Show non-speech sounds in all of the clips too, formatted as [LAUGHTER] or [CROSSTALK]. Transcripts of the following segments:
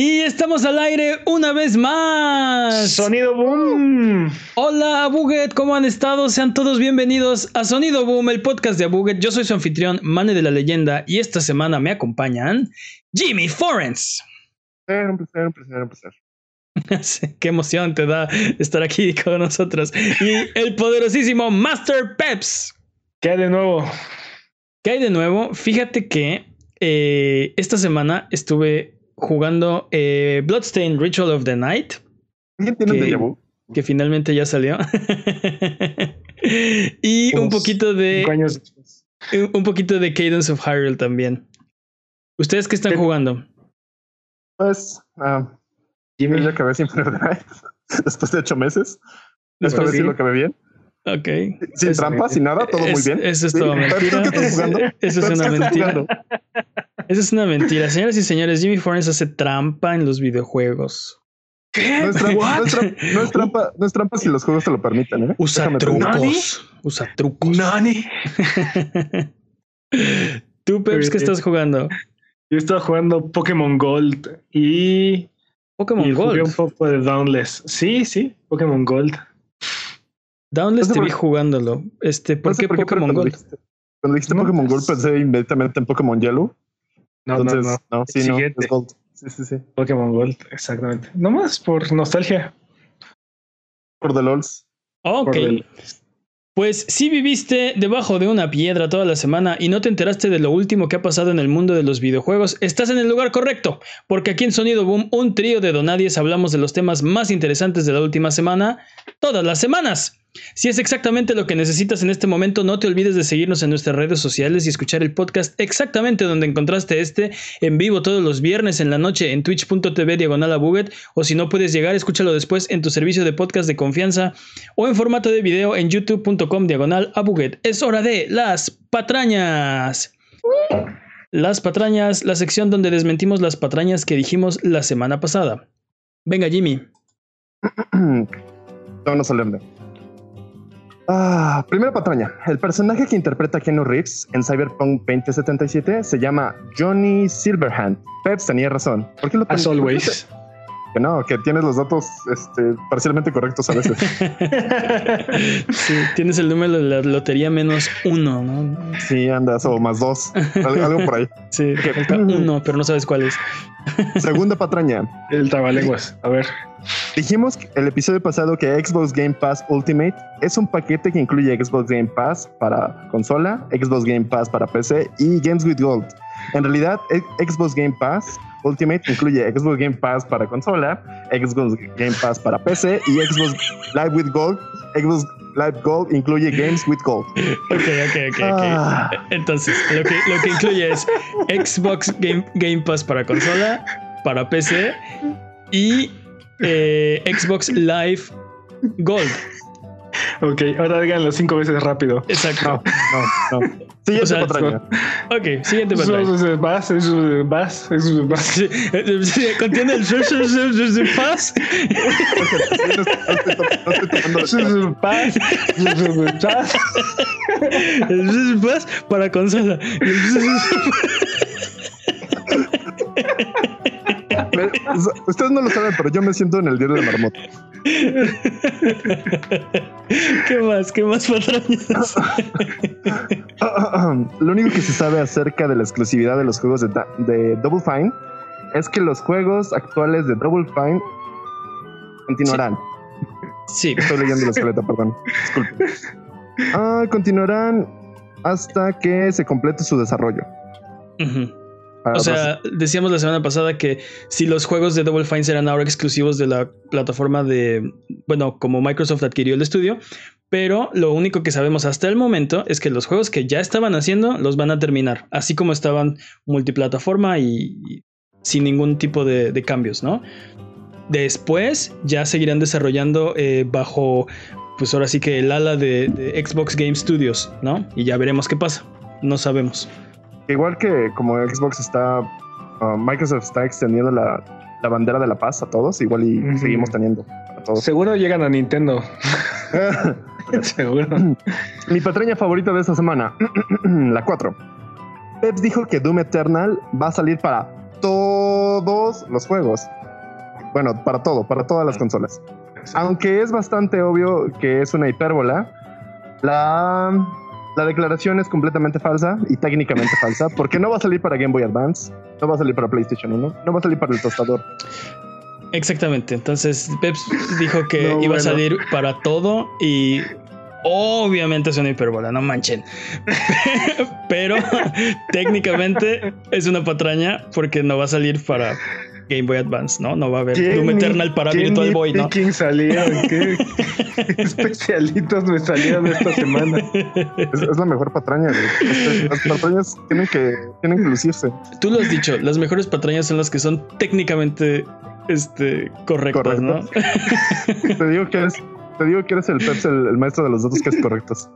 Y estamos al aire una vez más. Sonido Boom. Hola, Buget, ¿cómo han estado? Sean todos bienvenidos a Sonido Boom, el podcast de Abuget. Yo soy su anfitrión, Mane de la Leyenda, y esta semana me acompañan Jimmy Forens. Placer. [LAUGHS] Qué emoción te da estar aquí con nosotros. Y el poderosísimo Master Peps. ¿Qué hay de nuevo? ¿Qué hay de nuevo? Fíjate que eh, esta semana estuve jugando eh, Bloodstained Ritual of the Night. ¿Quién tiene que, un que finalmente ya salió. [LAUGHS] y un poquito de. Años un poquito de Cadence of Hyrule también. ¿Ustedes qué están ¿Qué? jugando? Pues, ah, Jimmy ya acabé sin Night [LAUGHS] después de ocho meses. Después vez sí sí. lo acabé bien. Ok. Sin Es- trampas, sin nada, todo muy es- bien. Eso es Sí. todo Peps, mentira. ¿tú qué estás jugando? [LAUGHS] Eso es una ¿qué estás mentira. Eso es una mentira. Señoras y señores, Jimmy Forens hace trampa en los videojuegos. No es, trampa, no, es trampa, no es trampa, no es trampa si los juegos te lo permiten, ¿eh? Usa Déjame trucos. Usa trucos. Nani. [LAUGHS] ¿Tú, Peps, qué estás jugando? Yo estaba jugando Pokémon Gold y, Pokémon y jugué un Gold. poco de Downless. Sí, sí, Pokémon Gold. Downless No sé te vi qué- jugándolo. Este, ¿por No sé qué Pokémon cuando Gold? dijiste- Cuando dijiste No, Pokémon Gold pensé inmediatamente en Pokémon Yellow. No, Entonces, no, no. no, sí, no, Siguiente. es Gold. Sí, sí, sí. Pokémon Gold, exactamente. Nomás por nostalgia. Por The LOLs. Ok. Pues si viviste debajo de una piedra toda la semana y no te enteraste de lo último que ha pasado en el mundo de los videojuegos, estás en el lugar correcto, porque aquí en Sonido Boom, un trío de donadies, hablamos de los temas más interesantes de la última semana, todas las semanas. Si es exactamente lo que necesitas en este momento, no te olvides de seguirnos en nuestras redes sociales y escuchar el podcast exactamente donde encontraste este, en vivo todos los viernes en la noche en twitch.tv diagonal o si no puedes llegar, escúchalo después en tu servicio de podcast de confianza o en formato de video en youtube.com diagonal. Es hora de las patrañas. Las patrañas, la sección donde desmentimos las patrañas que dijimos la semana pasada. Venga, Jimmy. [CLEARS THROAT] no solemne. Ah, primera patraña. El personaje que interpreta a Keanu Reeves en Cyberpunk 2077 se llama Johnny Silverhand. Peps tenía razón. ¿Por qué lo As always. Que no, que tienes los datos este, parcialmente correctos a veces. [LAUGHS] Sí, tienes el número de la lotería menos uno, ¿no? sí, andas o más dos. Algo, por ahí. [LAUGHS] Sí, uno, pero no sabes cuál es. [LAUGHS] Segunda patraña. El trabalenguas. A ver. Dijimos el episodio pasado que Xbox Game Pass Ultimate es un paquete que incluye Xbox Game Pass para consola, Xbox Game Pass para PC y Games with Gold. En realidad, e- Xbox Game Pass Ultimate incluye Xbox Game Pass para consola, Xbox Game Pass para PC y Xbox Live with Gold. Xbox Live Gold incluye Games with Gold. Ok, ok, ok, ok. Ah. Entonces, lo que, lo que incluye es Xbox Game, Game Pass para consola, para PC y eh, Xbox Live Gold. Ok, ahora díganlo cinco veces rápido. Exacto. No, no, no. Siguiente O sea, patraña. Ok, siguiente patraña. Vas, es- vas, es- vas. Eh, Contiene el Vas, vas. El pass para consola. Ustedes no lo saben, pero yo me siento en el diario de Marmota. ¿Qué más? ¿Qué más patrañas? [LAUGHS] Lo único que se sabe acerca de la exclusividad de los juegos de, Double Fine es que los juegos actuales de Double Fine continuarán. Sí, Estoy leyendo la escaleta, perdón. Disculpe. Ah, continuarán hasta que se complete su desarrollo. Para O sea, decíamos la semana pasada que si los juegos de Double Fine serán ahora exclusivos de la plataforma de, bueno, como Microsoft adquirió el estudio, pero lo único que sabemos hasta el momento es que los juegos que ya estaban haciendo los van a terminar, así como estaban multiplataforma y, sin ningún tipo de, de cambios, ¿no? Después ya seguirán desarrollando eh, bajo, pues ahora sí que el ala de, de Xbox Game Studios, ¿no? Y ya veremos qué pasa. No sabemos. Igual que como Xbox está, ah, Microsoft está extendiendo la, la bandera de la paz a todos, igual y seguimos teniendo a todos. Seguro llegan a Nintendo. [LAUGHS] Seguro. [LAUGHS] Mi patraña favorita de esta semana, [CLEARS THROAT] la 4. Peps dijo que Doom Eternal va a salir para todos los juegos. Bueno, para todo, para todas las consolas. Aunque es bastante obvio que es una hipérbola, la, la declaración es completamente falsa y técnicamente falsa, porque no va a salir para Game Boy Advance, no va a salir para PlayStation 1, no va a salir para el tostador. Exactamente. Entonces, Peps dijo que [LAUGHS] No, iba a salir para todo y obviamente es una hipérbola, no manchen. [LAUGHS] Pero [LAUGHS] técnicamente es una patraña porque no va a salir para Game Boy Advance, ¿no? No va a haber ¿Quién Doom Eternal para quién Virtual Boy, ¿no? picking salieron? [LAUGHS] ¿Qué especialitos me salieron esta semana? Es, es la mejor patraña, güey. Las patrañas tienen que, tienen que lucirse. Tú lo has dicho, las mejores patrañas son las que son técnicamente este, correctas, ¿no? [LAUGHS] Te digo que eres, te digo que eres el Peps, el, el maestro de los datos que es correctos.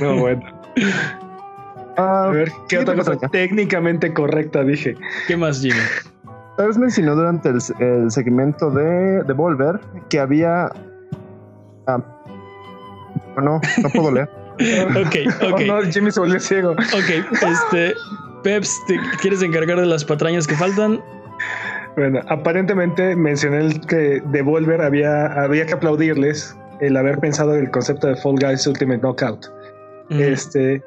No, bueno. Ah, A ver, ¿qué siguiente otra cosa patraña. técnicamente correcta dije? ¿Qué más, Jimmy? Peps mencionó durante el, el segmento de Devolver que había. Ah, no, no puedo leer. [LAUGHS] Ok, ok. Oh, no, Jimmy se volvió ciego. Ok, este. Peps, ¿te quieres encargar de las patrañas que faltan? Bueno, aparentemente mencioné el que Devolver había, había que aplaudirles el haber pensado en el concepto de Fall Guys Ultimate Knockout. Mm, Este,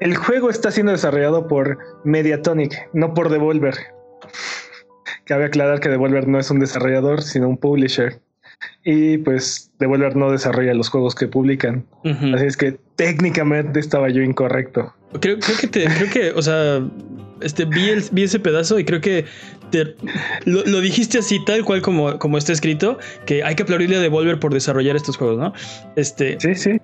el juego está siendo desarrollado por Mediatonic, no por Devolver. Cabe aclarar que Devolver no es un desarrollador, sino un publisher. Y pues Devolver no desarrolla los juegos que publican. Así es que técnicamente estaba yo incorrecto. Creo, creo que te, creo que, o sea, este, vi, el- vi ese pedazo y creo que te- lo, lo dijiste así, tal cual como, como está escrito, que hay que aplaudirle a Devolver por desarrollar estos juegos, ¿no? Este, Sí, sí.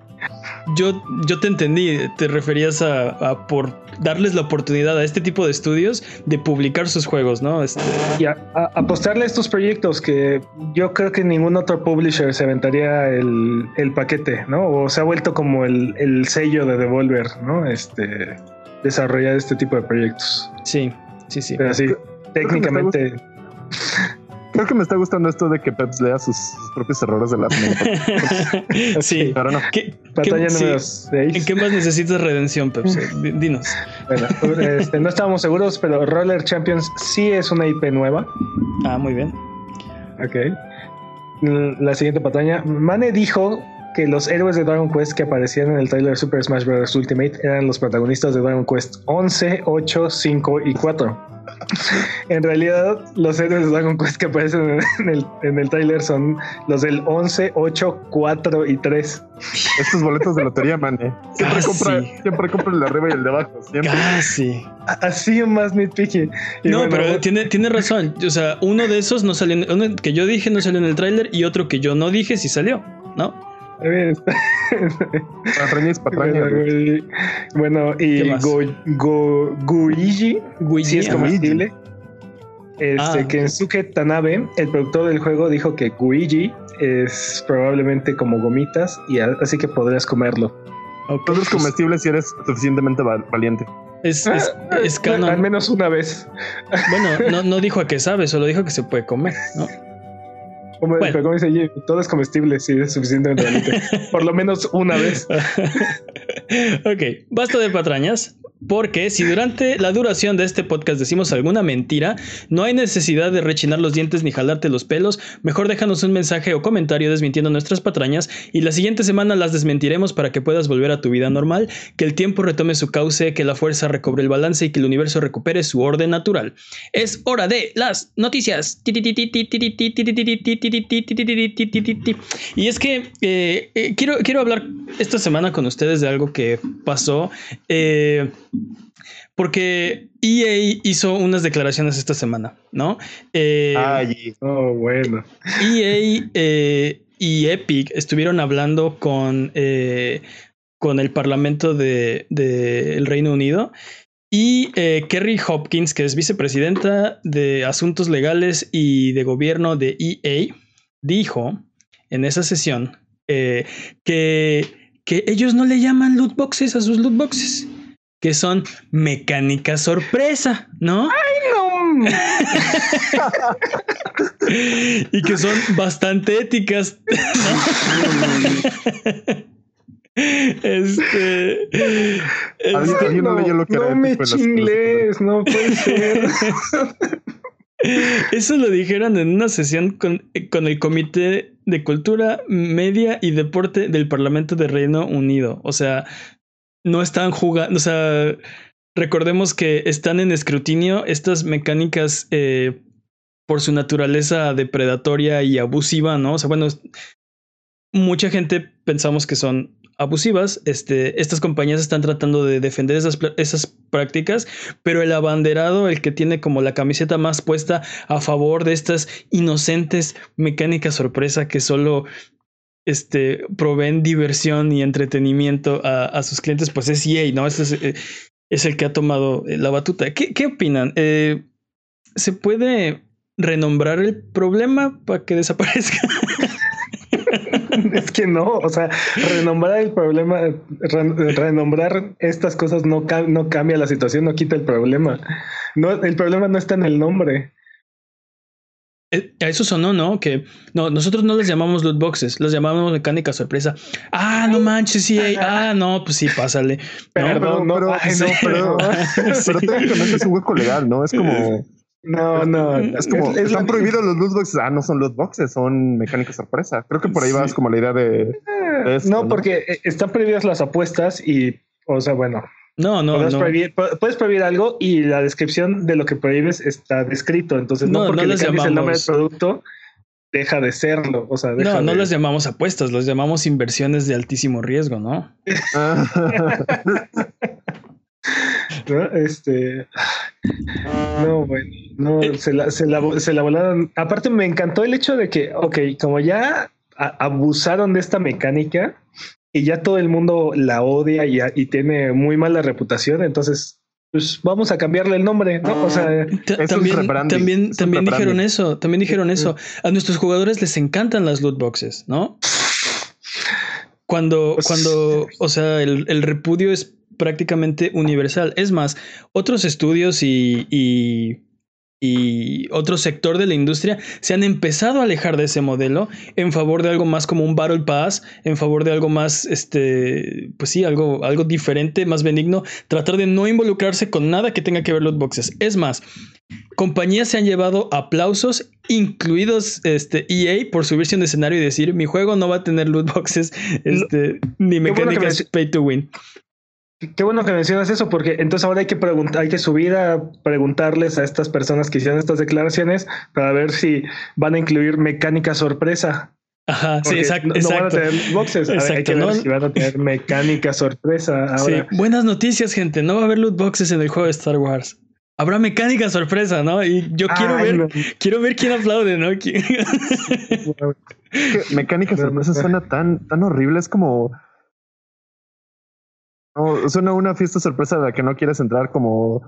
Yo, yo te entendí, te referías a, a por darles la oportunidad a este tipo de estudios de publicar sus juegos, ¿no? Este, Y a- a- apostarle a estos proyectos que yo creo que ningún otro publisher se aventaría el, el paquete, ¿no? O se ha vuelto como el, el sello de Devolver, ¿no? Este, desarrollar este tipo de proyectos. sí, sí, sí. Pero sí, técnicamente, [LAUGHS] Creo que me está gustando esto de que Peps lea sus, sus propios errores de la semana. [LAUGHS] sí. [LAUGHS] Pero no. ¿Qué, batalla qué- número sí. 6. ¿En qué más necesitas redención, Peps? Dinos. Bueno, este, no estábamos seguros, pero Roller Champions sí es una IP nueva. Ah, muy bien. Ok. La siguiente pantalla. Mane dijo que los héroes de Dragon Quest que aparecían en el trailer Super Smash Bros. Ultimate eran los protagonistas de Dragon Quest 11, 8, 5 y 4. En realidad, los héroes de Dragon Quest que aparecen en el, en el trailer son los del 11, 8, 4 y 3. Estos boletos de lotería, man. eh. Siempre, Casi. compra, siempre compra el de arriba y el de abajo. Siempre. Casi. Así más nitpicky. Y No, bueno, pero tiene, tiene razón. O sea, uno de esos no salió, en- uno que yo dije no salió en el tráiler y otro que yo no dije sí salió, ¿no? A ver, Patraña es patraña. Bueno, y. Go, Go- Guigi Guigi, sí es comestible. Este, Ah. Kensuke Tanabe, el productor del juego, dijo que Guigi es probablemente como gomitas y así que podrías comerlo. Ok, Todo es pues, comestible si eres suficientemente val- valiente. es, es, es canon. Al menos una vez. Bueno, no, no dijo a qué sabe, solo dijo que se puede comer, ¿no? Como, Bueno. pero como dice Jimmy, todo es comestible si es suficientemente valiente. [LAUGHS] Por lo menos una vez. [LAUGHS] ok, basta de patrañas. Porque si durante la duración de este podcast decimos alguna mentira, no hay necesidad de rechinar los dientes ni jalarte los pelos. Mejor déjanos un mensaje o comentario desmintiendo nuestras patrañas y la siguiente semana las desmentiremos para que puedas volver a tu vida normal, que el tiempo retome su cauce, que la fuerza recobre el balance y que el universo recupere su orden natural. Es hora de las noticias. Y es que eh, eh, quiero, quiero hablar esta semana con ustedes de algo que pasó. eh, porque EA hizo unas declaraciones esta semana, ¿no? Eh, Ay, Oh, bueno. EA eh, y Epic estuvieron hablando con, eh, con el Parlamento del de, el Reino Unido y Kerry Hopkins, que es vicepresidenta de Asuntos Legales y de Gobierno de EA, dijo en esa sesión que, que ellos no le llaman loot boxes a sus loot boxes, que son mecánica sorpresa, ¿no? No. [LAUGHS] y que son bastante éticas. este, este, no leyó lo que era no me chinglés, no puede ser. [LAUGHS] Eso lo dijeron en una sesión con, con, el Comité de Cultura, Media y Deporte del Parlamento de Reino Unido. O sea, no están jugando, o sea, recordemos que están en escrutinio estas mecánicas eh, por su naturaleza depredatoria y abusiva, ¿no? O sea, bueno, mucha gente pensamos que son abusivas. Este, estas compañías están tratando de defender esas, esas prácticas, pero el abanderado, el que tiene como la camiseta más puesta a favor de estas inocentes mecánicas sorpresa que solo este, proveen diversión y entretenimiento a, sus clientes, pues es EA, ¿no? Este es, eh, es, el que ha tomado la batuta. ¿Qué, qué opinan? Eh, ¿Se puede renombrar el problema para que [LAUGHS] desaparezca? es que no, o sea, renombrar el problema, renombrar estas cosas no, no cambia la situación, no quita el problema. No, el problema no está en el nombre. Eh, a eso sonó, ¿no? Que no, nosotros no les llamamos loot boxes, los llamamos mecánica sorpresa. Ah, no manches, sí, ah, no, pues sí, pásale. Perdón, no, pero, pero, [LAUGHS] pero técnicamente es un hueco legal, ¿no? Es como no, no. Es como, están prohibidos los loot boxes. Ah, no son loot boxes, son mecánicas sorpresa. Creo que por ahí vas como la idea de. Eh, no, porque eh, están prohibidas las apuestas y, o sea, bueno. No, no, no. Prohibir, puedes prohibir algo y la descripción de lo que prohíbes está descrito. Entonces, no, porque le cambies el nombre del producto, deja de serlo. O sea, no, no las llamamos apuestas, los llamamos inversiones de altísimo riesgo, ¿no? [LAUGHS] ¿no? Este. No, bueno, no, eh. se la, se, la, se la volaron. Aparte, me encantó el hecho de que, ok, como ya abusaron de esta mecánica y ya todo el mundo la odia y, y tiene muy mala reputación, entonces pues vamos a cambiarle el nombre, ¿no? O sea, también, también, también dijeron eso, también dijeron eso. A nuestros jugadores les encantan las loot boxes, ¿no? Cuando, pues, cuando, o sea, el, el repudio es prácticamente universal. Es más, otros estudios y, y, otro sector de la industria se han empezado a alejar de ese modelo en favor de algo más como un Battle Pass, en favor de algo más, este, pues sí, algo, algo diferente, más benigno, tratar de no involucrarse con nada que tenga que ver loot boxes. Es más, compañías se han llevado aplausos, incluidos este EA, por subirse a un escenario y decir, mi juego no va a tener loot boxes, este, ni mecánicas pay to win. Qué bueno que mencionas eso, porque entonces ahora hay que preguntar, hay que subir a preguntarles a estas personas que hicieron estas declaraciones para ver si van a incluir mecánica sorpresa. Ajá, sí, exacto. No, van a tener boxes. hay que ver si van a tener mecánica sorpresa. Ahora. Sí, buenas noticias, gente. No va a haber loot boxes en el juego de Star Wars. Habrá mecánica sorpresa, ¿no? Y yo quiero ver, quiero ver quién aplaude, ¿no? [LAUGHS] [LAUGHS] mecánica sorpresa suena tan, tan horrible. Es como no, suena una fiesta sorpresa de la que no quieres entrar como,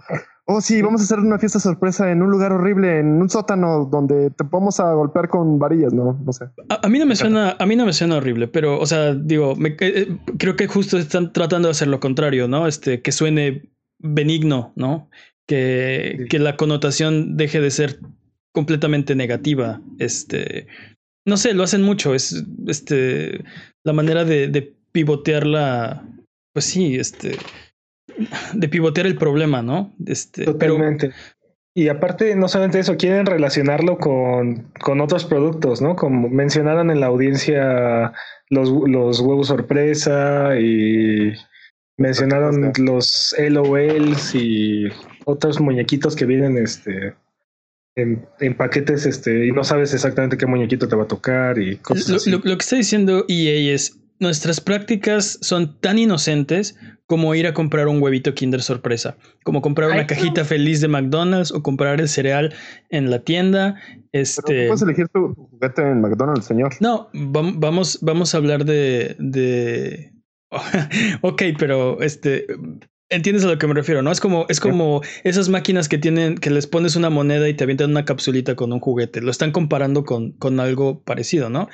oh sí, vamos a hacer una fiesta sorpresa en un lugar horrible, en un sótano donde te vamos a golpear con varillas, ¿no? No sé. A, mí no me suena, a mí no me suena horrible, pero, o sea, digo, me, eh, eh, creo que justo están tratando de hacer lo contrario, ¿no? Este, que suene benigno, ¿no? Que, que la connotación deje de ser completamente negativa. Este, no sé, lo hacen mucho, es, este, la manera de, de pivotear la pues sí, este, de pivotear el problema, ¿no? Este, Totalmente. Y aparte, no solamente eso, quieren relacionarlo con, con otros productos, ¿no? Como mencionaron en la audiencia los, los huevos sorpresa y mencionaron los LOLs y otros muñequitos que vienen este, en, en, paquetes este, y no sabes exactamente qué muñequito te va a tocar y cosas lo, lo que está diciendo EA es nuestras prácticas son tan inocentes como ir a comprar un huevito Kinder sorpresa, como comprar una cajita feliz de McDonald's o comprar el cereal en la tienda. Este, puedes elegir tu juguete en McDonald's, señor. No, vamos, vamos a hablar de, de... [LAUGHS] ok, pero este, entiendes a lo que me refiero, ¿no? Es como, es como esas máquinas que tienen, que les pones una moneda y te avientan una capsulita con un juguete. Lo están comparando con, con algo parecido, ¿no?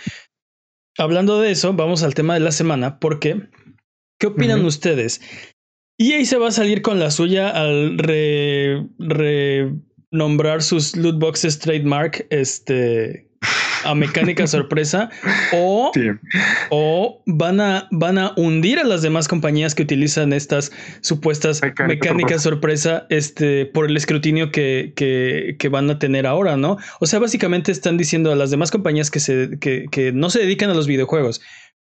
Hablando de eso, vamos al tema de la semana, porque ¿qué opinan ustedes? Y ahí se va a salir con la suya al renombrar sus loot boxes trademark, este, a mecánica sorpresa o, o van, a, van a hundir a las demás compañías que utilizan estas supuestas mecánicas sorpresa este, por el escrutinio que, que, que, van a tener ahora, ¿no? O sea, básicamente están diciendo a las demás compañías que, se, que, que no se dedican a los videojuegos,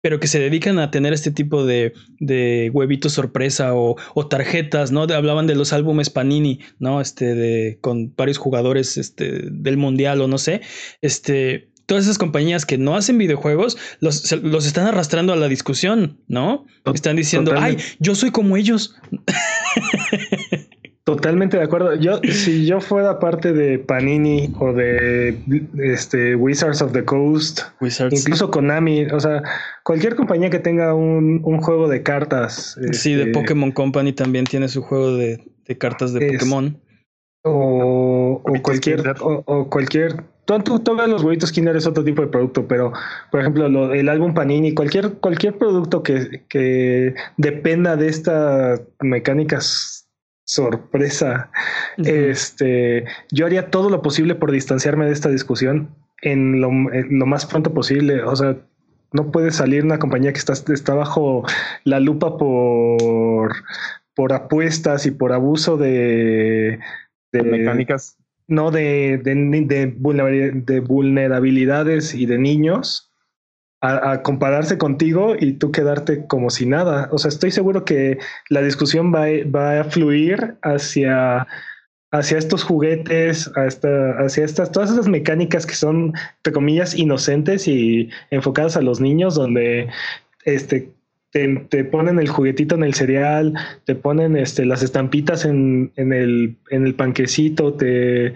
pero que se dedican a tener este tipo de, de huevitos sorpresa o, o, tarjetas, ¿no? hablaban de los álbumes Panini, ¿no? Este, de, con varios jugadores este, del mundial o no sé. Este, todas esas compañías que no hacen videojuegos los, los están arrastrando a la discusión, ¿no? Están diciendo, ay, yo soy como ellos. Totalmente de acuerdo. Yo, si yo fuera parte de Panini o de este Wizards of the Coast, incluso Konami, o sea, cualquier compañía que tenga un, juego de cartas. Sí, de este, Pokémon Company también tiene su juego de, cartas de Pokémon. O, cualquier, o, cualquier. Todos los huevitos Kinder es otro tipo de producto, pero por ejemplo, el álbum Panini, cualquier, cualquier producto que, que dependa de estas mecánicas sorpresa. Este, yo haría todo lo posible por distanciarme de esta discusión en lo, más pronto posible. O sea, no puede salir una compañía que está, está bajo la lupa por, por apuestas y por abuso de, de mecánicas. No, de, de vulnerabilidades y de niños a, compararse contigo y tú quedarte como si nada. O sea, estoy seguro que la discusión va, va a fluir hacia, hacia estos juguetes, hacia estas, todas esas mecánicas que son, entre comillas, inocentes y enfocadas a los niños, donde este, te, ponen el juguetito en el cereal, te ponen este, las estampitas en, en, el, en el panquecito, te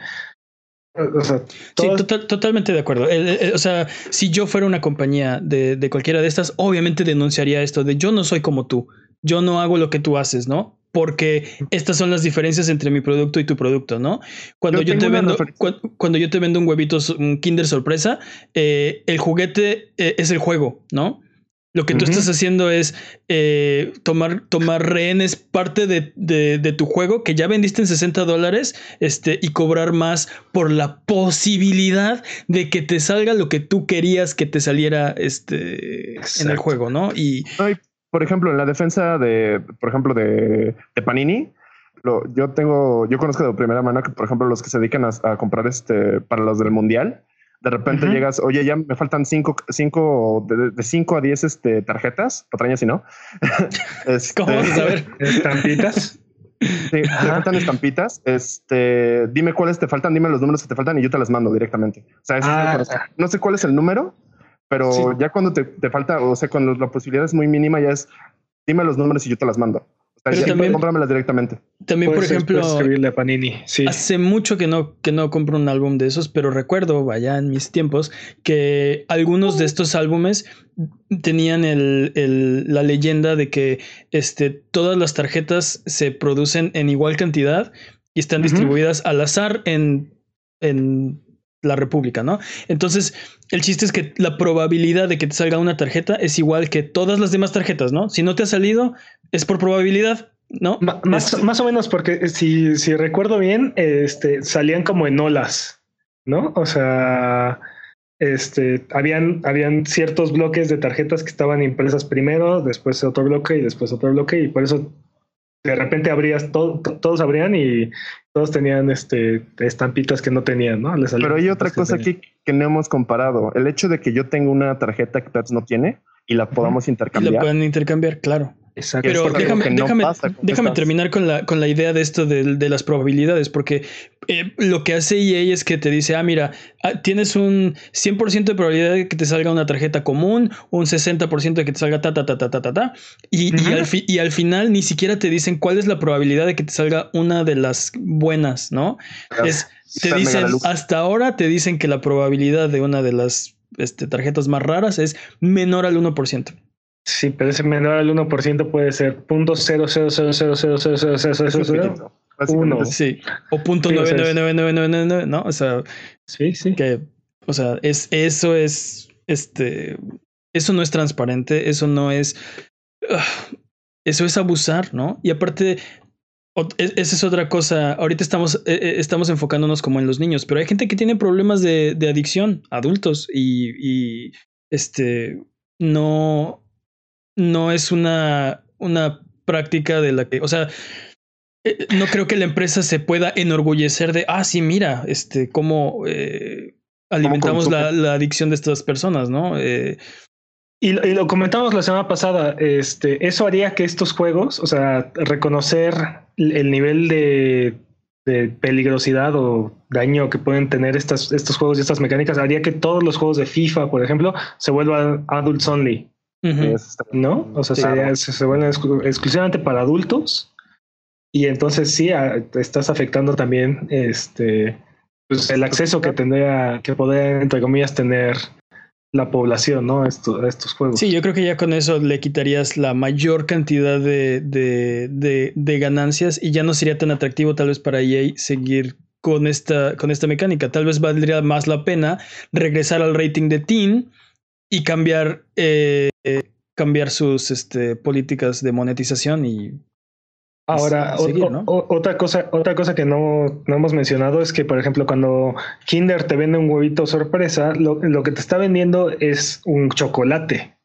Sí, totalmente de acuerdo. o sea, si yo fuera una compañía de, cualquiera de estas, obviamente denunciaría esto de yo no soy como tú, yo no hago lo que tú haces, ¿no? Porque estas son las diferencias entre mi producto y tu producto, ¿no? Cuando yo, te vendo, cuando, yo te vendo un huevito, un Kinder sorpresa, eh, el juguete eh, es el juego, ¿no? Lo que tú estás haciendo es eh, tomar, tomar rehenes parte de, tu juego que ya vendiste en 60 dólares este, y cobrar más por la posibilidad de que te salga lo que tú querías que te saliera este, en el juego, ¿no? Y, por ejemplo, en la defensa de, por ejemplo, de, Panini, yo tengo, yo conozco de primera mano que, por ejemplo, los que se dedican a, a comprar este para los del mundial, de repente llegas, oye, ya me faltan cinco, cinco, de, cinco a diez este, tarjetas, patrañas y no. [LAUGHS] este, ¿Cómo vamos a ver? [LAUGHS] ¿Estampitas? Sí, te faltan estampitas. Este, dime cuáles te faltan, dime los números que te faltan y yo te las mando directamente. O sea, ah. no sé cuál es el número, pero ya cuando te, te, falta, o sea, cuando la posibilidad es muy mínima, ya es dime los números y yo te las mando. Pero también, directamente. También, por ejemplo, hace mucho que no, que no compro un álbum de esos, pero recuerdo, vaya en mis tiempos, que algunos de estos álbumes tenían el, la leyenda de que este, todas las tarjetas se producen en igual cantidad y están distribuidas al azar en, en la República, ¿no? Entonces, el chiste es que la probabilidad de que te salga una tarjeta es igual que todas las demás tarjetas, ¿no? Si no te ha salido, es por probabilidad, ¿no? más, más o menos, porque si, si recuerdo bien, este, salían como en olas, ¿no? O sea, este, habían, habían ciertos bloques de tarjetas que estaban impresas primero, después otro bloque y después otro bloque, y por eso de repente abrías, todo, todos abrían y todos tenían este, estampitas que no tenían, ¿no? Pero hay otra cosa aquí que no hemos comparado. El hecho de que yo tenga una tarjeta que Pets no tiene y la podamos intercambiar. Y la pueden intercambiar, claro. Pero déjame, déjame, déjame terminar con la, con la idea de esto de, de las probabilidades, porque eh, lo que hace EA es que te dice, ah, mira, ah, tienes un 100% de probabilidad de que te salga una tarjeta común, un 60% de que te salga ta, ta, ta, ta, ta, ta, ta. Y, y, al y al final ni siquiera te dicen cuál es la probabilidad de que te salga una de las buenas, ¿no? Es, te dicen, hasta ahora te dicen que la probabilidad de una de las este, tarjetas más raras es menor al 1%. Sí, pero ese menor al 1% puede ser punto cero cero cero cero cero cero cero cero cero cero uno. Sí. O punto nueve nueve nueve nueve nueve nueve ¿no? O sea, sí, sí. Que, o sea, es, eso es, este, eso no es transparente, eso no es, eso es abusar, ¿no? Y aparte, esa es otra cosa. Ahorita estamos, eh, estamos enfocándonos como en los niños, pero hay gente que tiene problemas de, de adicción, adultos, y, y, este no, no es una, una práctica de la que, o sea, eh, no creo que la empresa se pueda enorgullecer de, ah, sí, mira, este, cómo eh, alimentamos la, la, adicción de estas personas, ¿no? Eh, y, y, lo comentamos la semana pasada, este, eso haría que estos juegos, o sea, reconocer el nivel de, de peligrosidad o daño que pueden tener estas, estos juegos y estas mecánicas, haría que todos los juegos de FIFA, por ejemplo, se vuelvan adults only. ¿No? O sea, se, se, vuelven exclusivamente para adultos. Y entonces sí, estás afectando también este pues, el acceso que tendría, que poder, entre comillas, tener la población, ¿no? Esto, estos juegos. Sí, yo creo que ya con eso le quitarías la mayor cantidad de, de, de, de, ganancias y ya no sería tan atractivo tal vez para EA seguir con esta, con esta mecánica. Tal vez valdría más la pena regresar al rating de Teen y cambiar, eh, cambiar sus este, políticas de monetización y Ahora, otra cosa, otra cosa que no, no, hemos mencionado es que, por ejemplo, cuando Kinder te vende un huevito sorpresa, lo, lo, que te está vendiendo es un chocolate.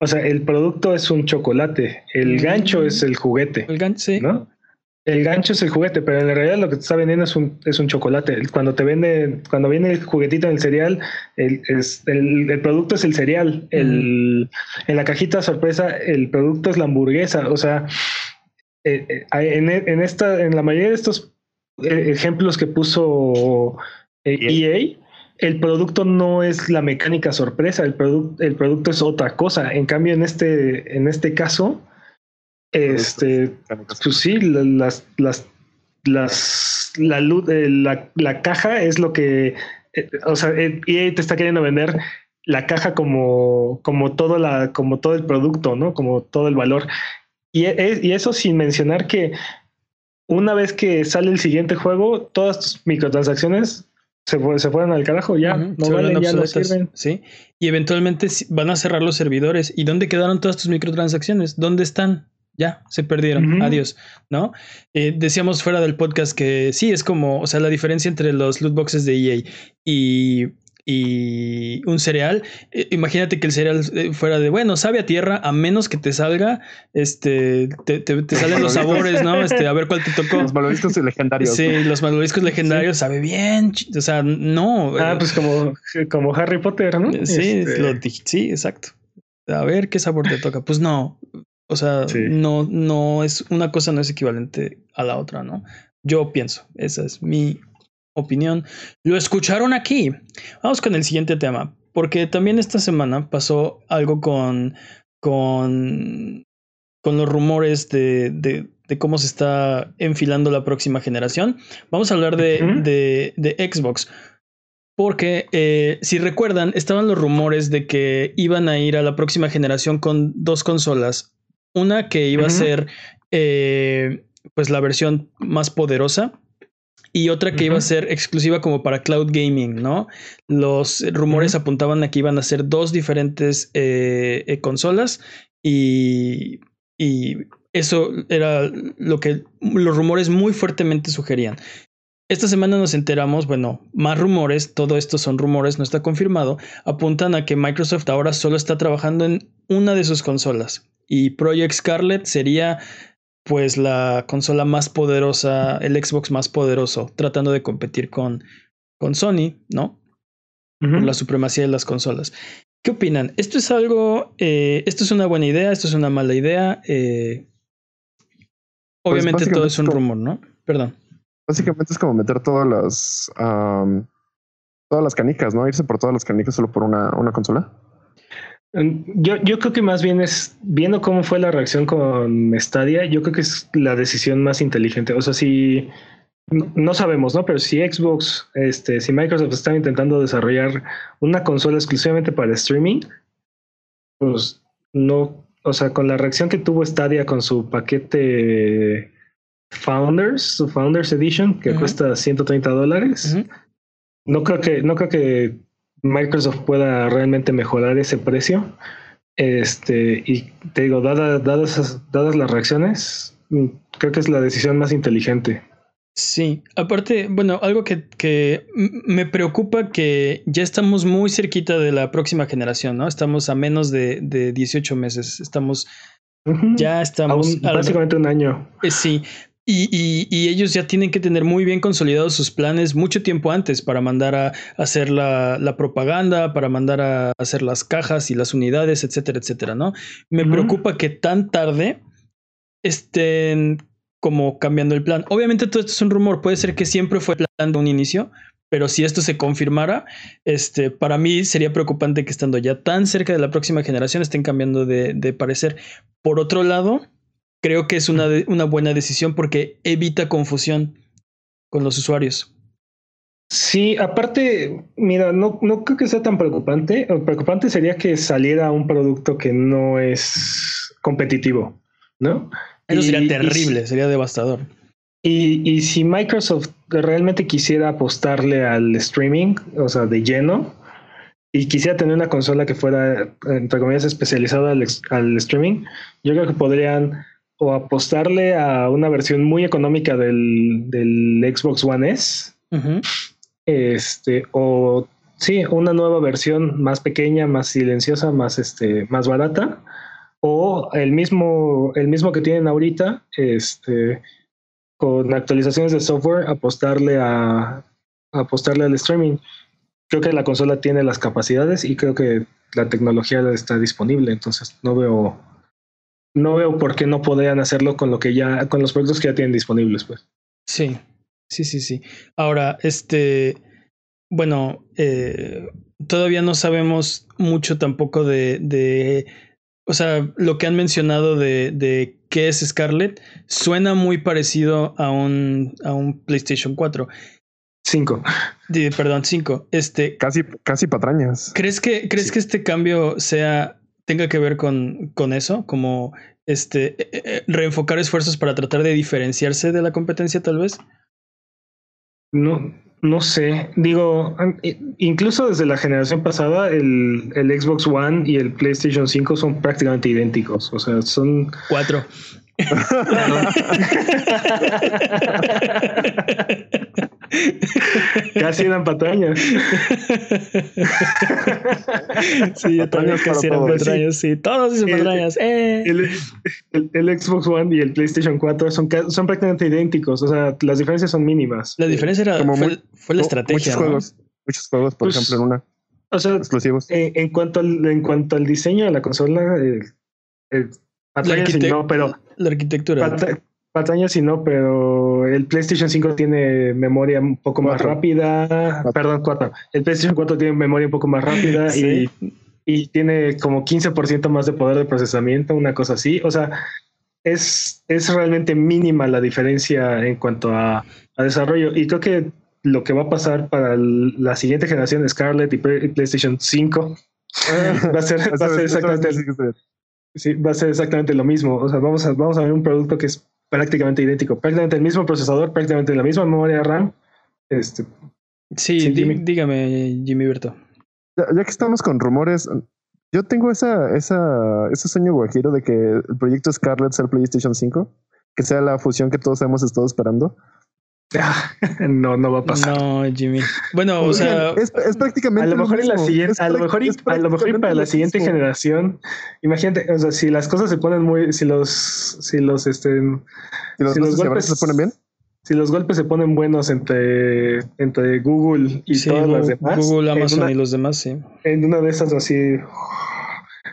O sea, el producto es un chocolate, el mm. gancho es el juguete. El gancho, sí. ¿no? El gancho es el juguete, pero en realidad lo que te está vendiendo es un, es un chocolate. Cuando te vende, cuando viene el juguetito en el cereal, el, es, el, el producto es el cereal. El, en la cajita sorpresa, el producto es la hamburguesa. O sea, eh, eh, en, en, esta, en la mayoría de estos eh, ejemplos que puso EA, e el producto no es la mecánica sorpresa, el, producto el producto es otra cosa. En cambio, en este, en este caso, este, pues sí, las, las, las, la luz, la, la caja es lo que, o sea, EA te está queriendo vender la caja como, como todo la, como todo el producto, ¿no? Como todo el valor. Y, e, y, eso sin mencionar que una vez que sale el siguiente juego, todas tus microtransacciones se, se fueron al carajo, ya no valen, ya no sirven. Sí, y eventualmente van a cerrar los servidores. ¿Y dónde quedaron todas tus microtransacciones? ¿Dónde están? Ya, se perdieron. Adiós, ¿no? Eh, decíamos fuera del podcast que sí, es como, o sea, la diferencia entre los loot boxes de EA y y un cereal. Eh, imagínate que el cereal eh, fuera de, bueno, sabe a tierra, a menos que te salga, este, te, te, salen los sabores, ¿no? Este, a ver cuál te tocó. Los malvaviscos legendarios. Sí, los malvaviscos legendarios, sabe bien, o sea, no. Ah, pues como, como Harry Potter, ¿no? Sí, este... sí, exacto. A ver qué sabor te toca. Pues no, o sea, no, no es, una cosa no es equivalente a la otra, ¿no? Yo pienso, esa es mi opinión. Lo escucharon aquí. Vamos con el siguiente tema, porque también esta semana pasó algo con, con, con los rumores de, de, de cómo se está enfilando la próxima generación. Vamos a hablar de, de, Xbox. Porque eh, si recuerdan, estaban los rumores de que iban a ir a la próxima generación con dos consolas. Una que iba a ser eh, pues la versión más poderosa y otra que iba a ser exclusiva como para cloud gaming, ¿no? Los rumores apuntaban a que iban a ser dos diferentes eh, eh, consolas y, y eso era lo que los rumores muy fuertemente sugerían. Esta semana nos enteramos, bueno, más rumores, todo esto son rumores, no está confirmado, apuntan a que Microsoft ahora solo está trabajando en una de sus consolas y Project Scarlet sería pues la consola más poderosa, el Xbox más poderoso, tratando de competir con, con Sony, ¿no? Por la supremacía de las consolas. ¿Qué opinan? ¿Esto es algo, eh, esto es una buena idea, esto es una mala idea? Eh, pues obviamente todo es un rumor, ¿no? Perdón. Básicamente es como meter todas las, todas las canicas, ¿no? Irse por todas las canicas solo por una, una consola. Yo, yo creo que más bien es viendo cómo fue la reacción con Stadia, yo creo que es la decisión más inteligente. O sea, si no sabemos, ¿no? Pero si Xbox, este, si Microsoft está intentando desarrollar una consola exclusivamente para streaming, pues no, o sea, con la reacción que tuvo Stadia con su paquete Founders, su Founders Edition, que cuesta 130 dólares, no creo que, no creo que Microsoft pueda realmente mejorar ese precio. Este, y te digo, dadas, dadas, dadas las reacciones, mm, creo que es la decisión más inteligente. Sí, aparte, bueno, algo que, que me preocupa que ya estamos muy cerquita de la próxima generación, ¿no? Estamos a menos de, de 18 meses, estamos, ya estamos... básicamente un año. Eh, sí, y, y, y, ellos ya tienen que tener muy bien consolidados sus planes mucho tiempo antes para mandar a, hacer la, la, propaganda, para mandar a hacer las cajas y las unidades, etcétera, etcétera, ¿no? Me preocupa que tan tarde estén como cambiando el plan. Obviamente todo esto es un rumor, puede ser que siempre fue plan de un inicio, pero si esto se confirmara, este, para mí sería preocupante que estando ya tan cerca de la próxima generación estén cambiando de, de parecer. Por otro lado, creo que es una, una buena decisión porque evita confusión con los usuarios. Sí, aparte, mira, no, no creo que sea tan preocupante. Lo preocupante sería que saliera un producto que no es competitivo, ¿no? Eso sería terrible, sería devastador. Y, y, si Microsoft realmente quisiera apostarle al streaming, o sea, de lleno, y quisiera tener una consola que fuera, entre comillas, especializada al, al streaming, yo creo que podrían o apostarle a una versión muy económica del, del Xbox One S, este, o sí, una nueva versión más pequeña, más silenciosa, más, este, más barata, o el mismo, el mismo que tienen ahorita, este, con actualizaciones de software, apostarle a, apostarle al streaming. Creo que la consola tiene las capacidades y creo que la tecnología está disponible, entonces no veo no veo por qué no podrían hacerlo con lo que ya, con los productos que ya tienen disponibles, pues. Sí, sí, sí, sí. Ahora, este, bueno, eh, todavía no sabemos mucho tampoco de, de, o sea, lo que han mencionado de, de qué es Scarlett suena muy parecido a un, a un PlayStation 4. 5. Perdón, 5. Este. Casi, casi patrañas. ¿Crees que, crees sí. que este cambio sea tenga que ver con, con eso, como este eh, eh, reenfocar esfuerzos para tratar de diferenciarse de la competencia, tal vez. No, no sé. Digo, incluso desde la generación pasada, el, el Xbox One y el PlayStation 5 son prácticamente idénticos. O sea, son cuatro. Casi eran patrañas. sí, yo también casi eran patrañas, sí. Todos dicen patrañas. Eh. El, el, el, Xbox One y el PlayStation 4 son, son prácticamente idénticos. O sea, las diferencias son mínimas. La diferencia era, Como fue, muy, fue la estrategia. Muchos ¿no? juegos, muchos juegos, por pues, ejemplo, en una. O sea, exclusivos. En, en, cuanto al, en cuanto al diseño de la consola, eh, eh, patrañas y no, pero. La arquitectura. Pat, patrañas y no, pero el PlayStation 5 tiene memoria un poco más rápida. Cuatro. Perdón, 4. El PlayStation 4 tiene memoria un poco más rápida ¿Sí? y, y, tiene como 15% más de poder de procesamiento, una cosa así. O sea, es, es realmente mínima la diferencia en cuanto a, a desarrollo. Y creo que lo que va a pasar para el, la siguiente generación de Scarlett y PlayStation 5 [LAUGHS] va a ser, [LAUGHS] va a ser exactamente. Sí, va a ser exactamente lo mismo. O sea, vamos a, vamos a ver un producto que es prácticamente idéntico, prácticamente el mismo procesador, prácticamente la misma memoria RAM. Este, sí, sí Jimmy. dígame, Jimmy Berto. Ya, ya, que estamos con rumores, yo tengo esa, esa, ese sueño guajiro de que el proyecto Scarlett sea el PlayStation 5, que sea la fusión que todos hemos estado esperando. [LAUGHS] no, no va a pasar. No, Jimmy. Bueno, o sea, es, es prácticamente. A lo mejor en la siguiente, a lo mejor, a lo mejor para la siguiente mismo. generación, imagínate, o sea, si las cosas se ponen muy, si los, si los, este, si los, si los golpes se ponen bien, si los golpes se ponen buenos entre, entre Google y sí, todas Google, las demás, Google, Amazon una, y los demás, sí. En una de esas así.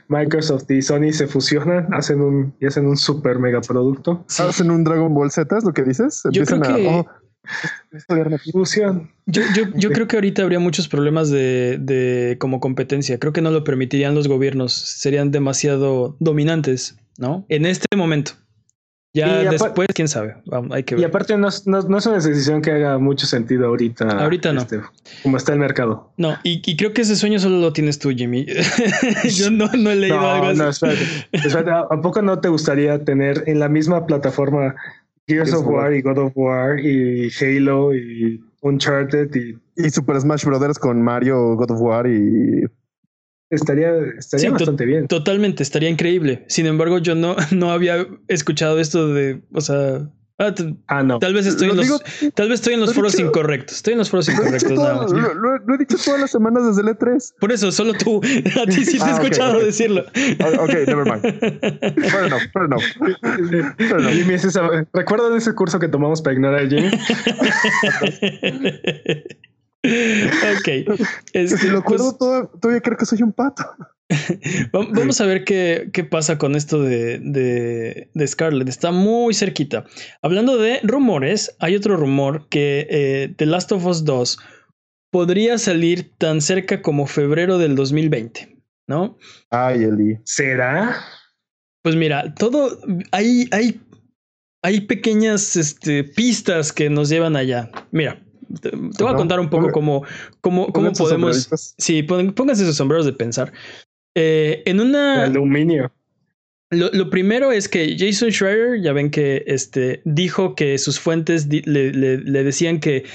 Microsoft y Sony se fusionan, hacen un y hacen un super mega producto. Sí. Hacen un Dragon Ball Z, es lo que dices. Yo creo que... a, oh, Fusión. Yo, yo, yo creo que ahorita habría muchos problemas de, de, como competencia. Creo que no lo permitirían los gobiernos. Serían demasiado dominantes, ¿no? En este momento. Ya después, quién sabe. Vamos, hay que ver. Y aparte, no, no, no, es una decisión que haga mucho sentido ahorita. Ahorita no. Este, como está el mercado. No, y, y, creo que ese sueño solo lo tienes tú, Jimmy. [LAUGHS] Yo no, no, he leído no, algo así. No, espérate, espérate. ¿A poco no te gustaría tener en la misma plataforma Gears of War y God of War y Halo y Uncharted y... Y Super Smash Brothers con Mario, God of War y... estaría, estaría Sí, to- bastante bien. Totalmente, estaría increíble. Sin embargo, yo no, [LAUGHS] no había escuchado esto de, o sea, ah, Ah, no. tal vez estoy Lo en los, digo- tal vez estoy en los lo he foros dicho- incorrectos. Estoy en los foros [LAUGHS] Lo he, incorrectos nada todo- más. lo- lo- lo he dicho todas las semanas desde el E3. Por eso, solo tú. [LAUGHS] A ti sí te he Ah, ok, escuchado ok. decirlo. Ah, Ok, never mind. Fair enough, fair enough. Fair enough. Jimmy, es esa- ¿Recuerdan ese curso que tomamos para ignorar a Jimmy? [LAUGHS] ok. Este, Si lo pues, acuerdo, todo- todavía creo que soy un pato. [LAUGHS] va- vamos a ver qué, qué pasa con esto de, de, de Scarlett. Está muy cerquita. Hablando de rumores, hay otro rumor que eh, The Last of Us 2 podría salir tan cerca como febrero del 2020, ¿no? Ay, Eli. ¿Será? Pues mira, todo hay, hay, hay pequeñas este, pistas que nos llevan allá. Mira, te, te voy a contar un poco cómo, cómo, cómo podemos. Sí, pónganse sus sombreros de pensar. Eh, en una. Aluminio. Lo, lo primero es que Jason Schreier, ya ven que este, dijo que sus fuentes di- le, le- le decían que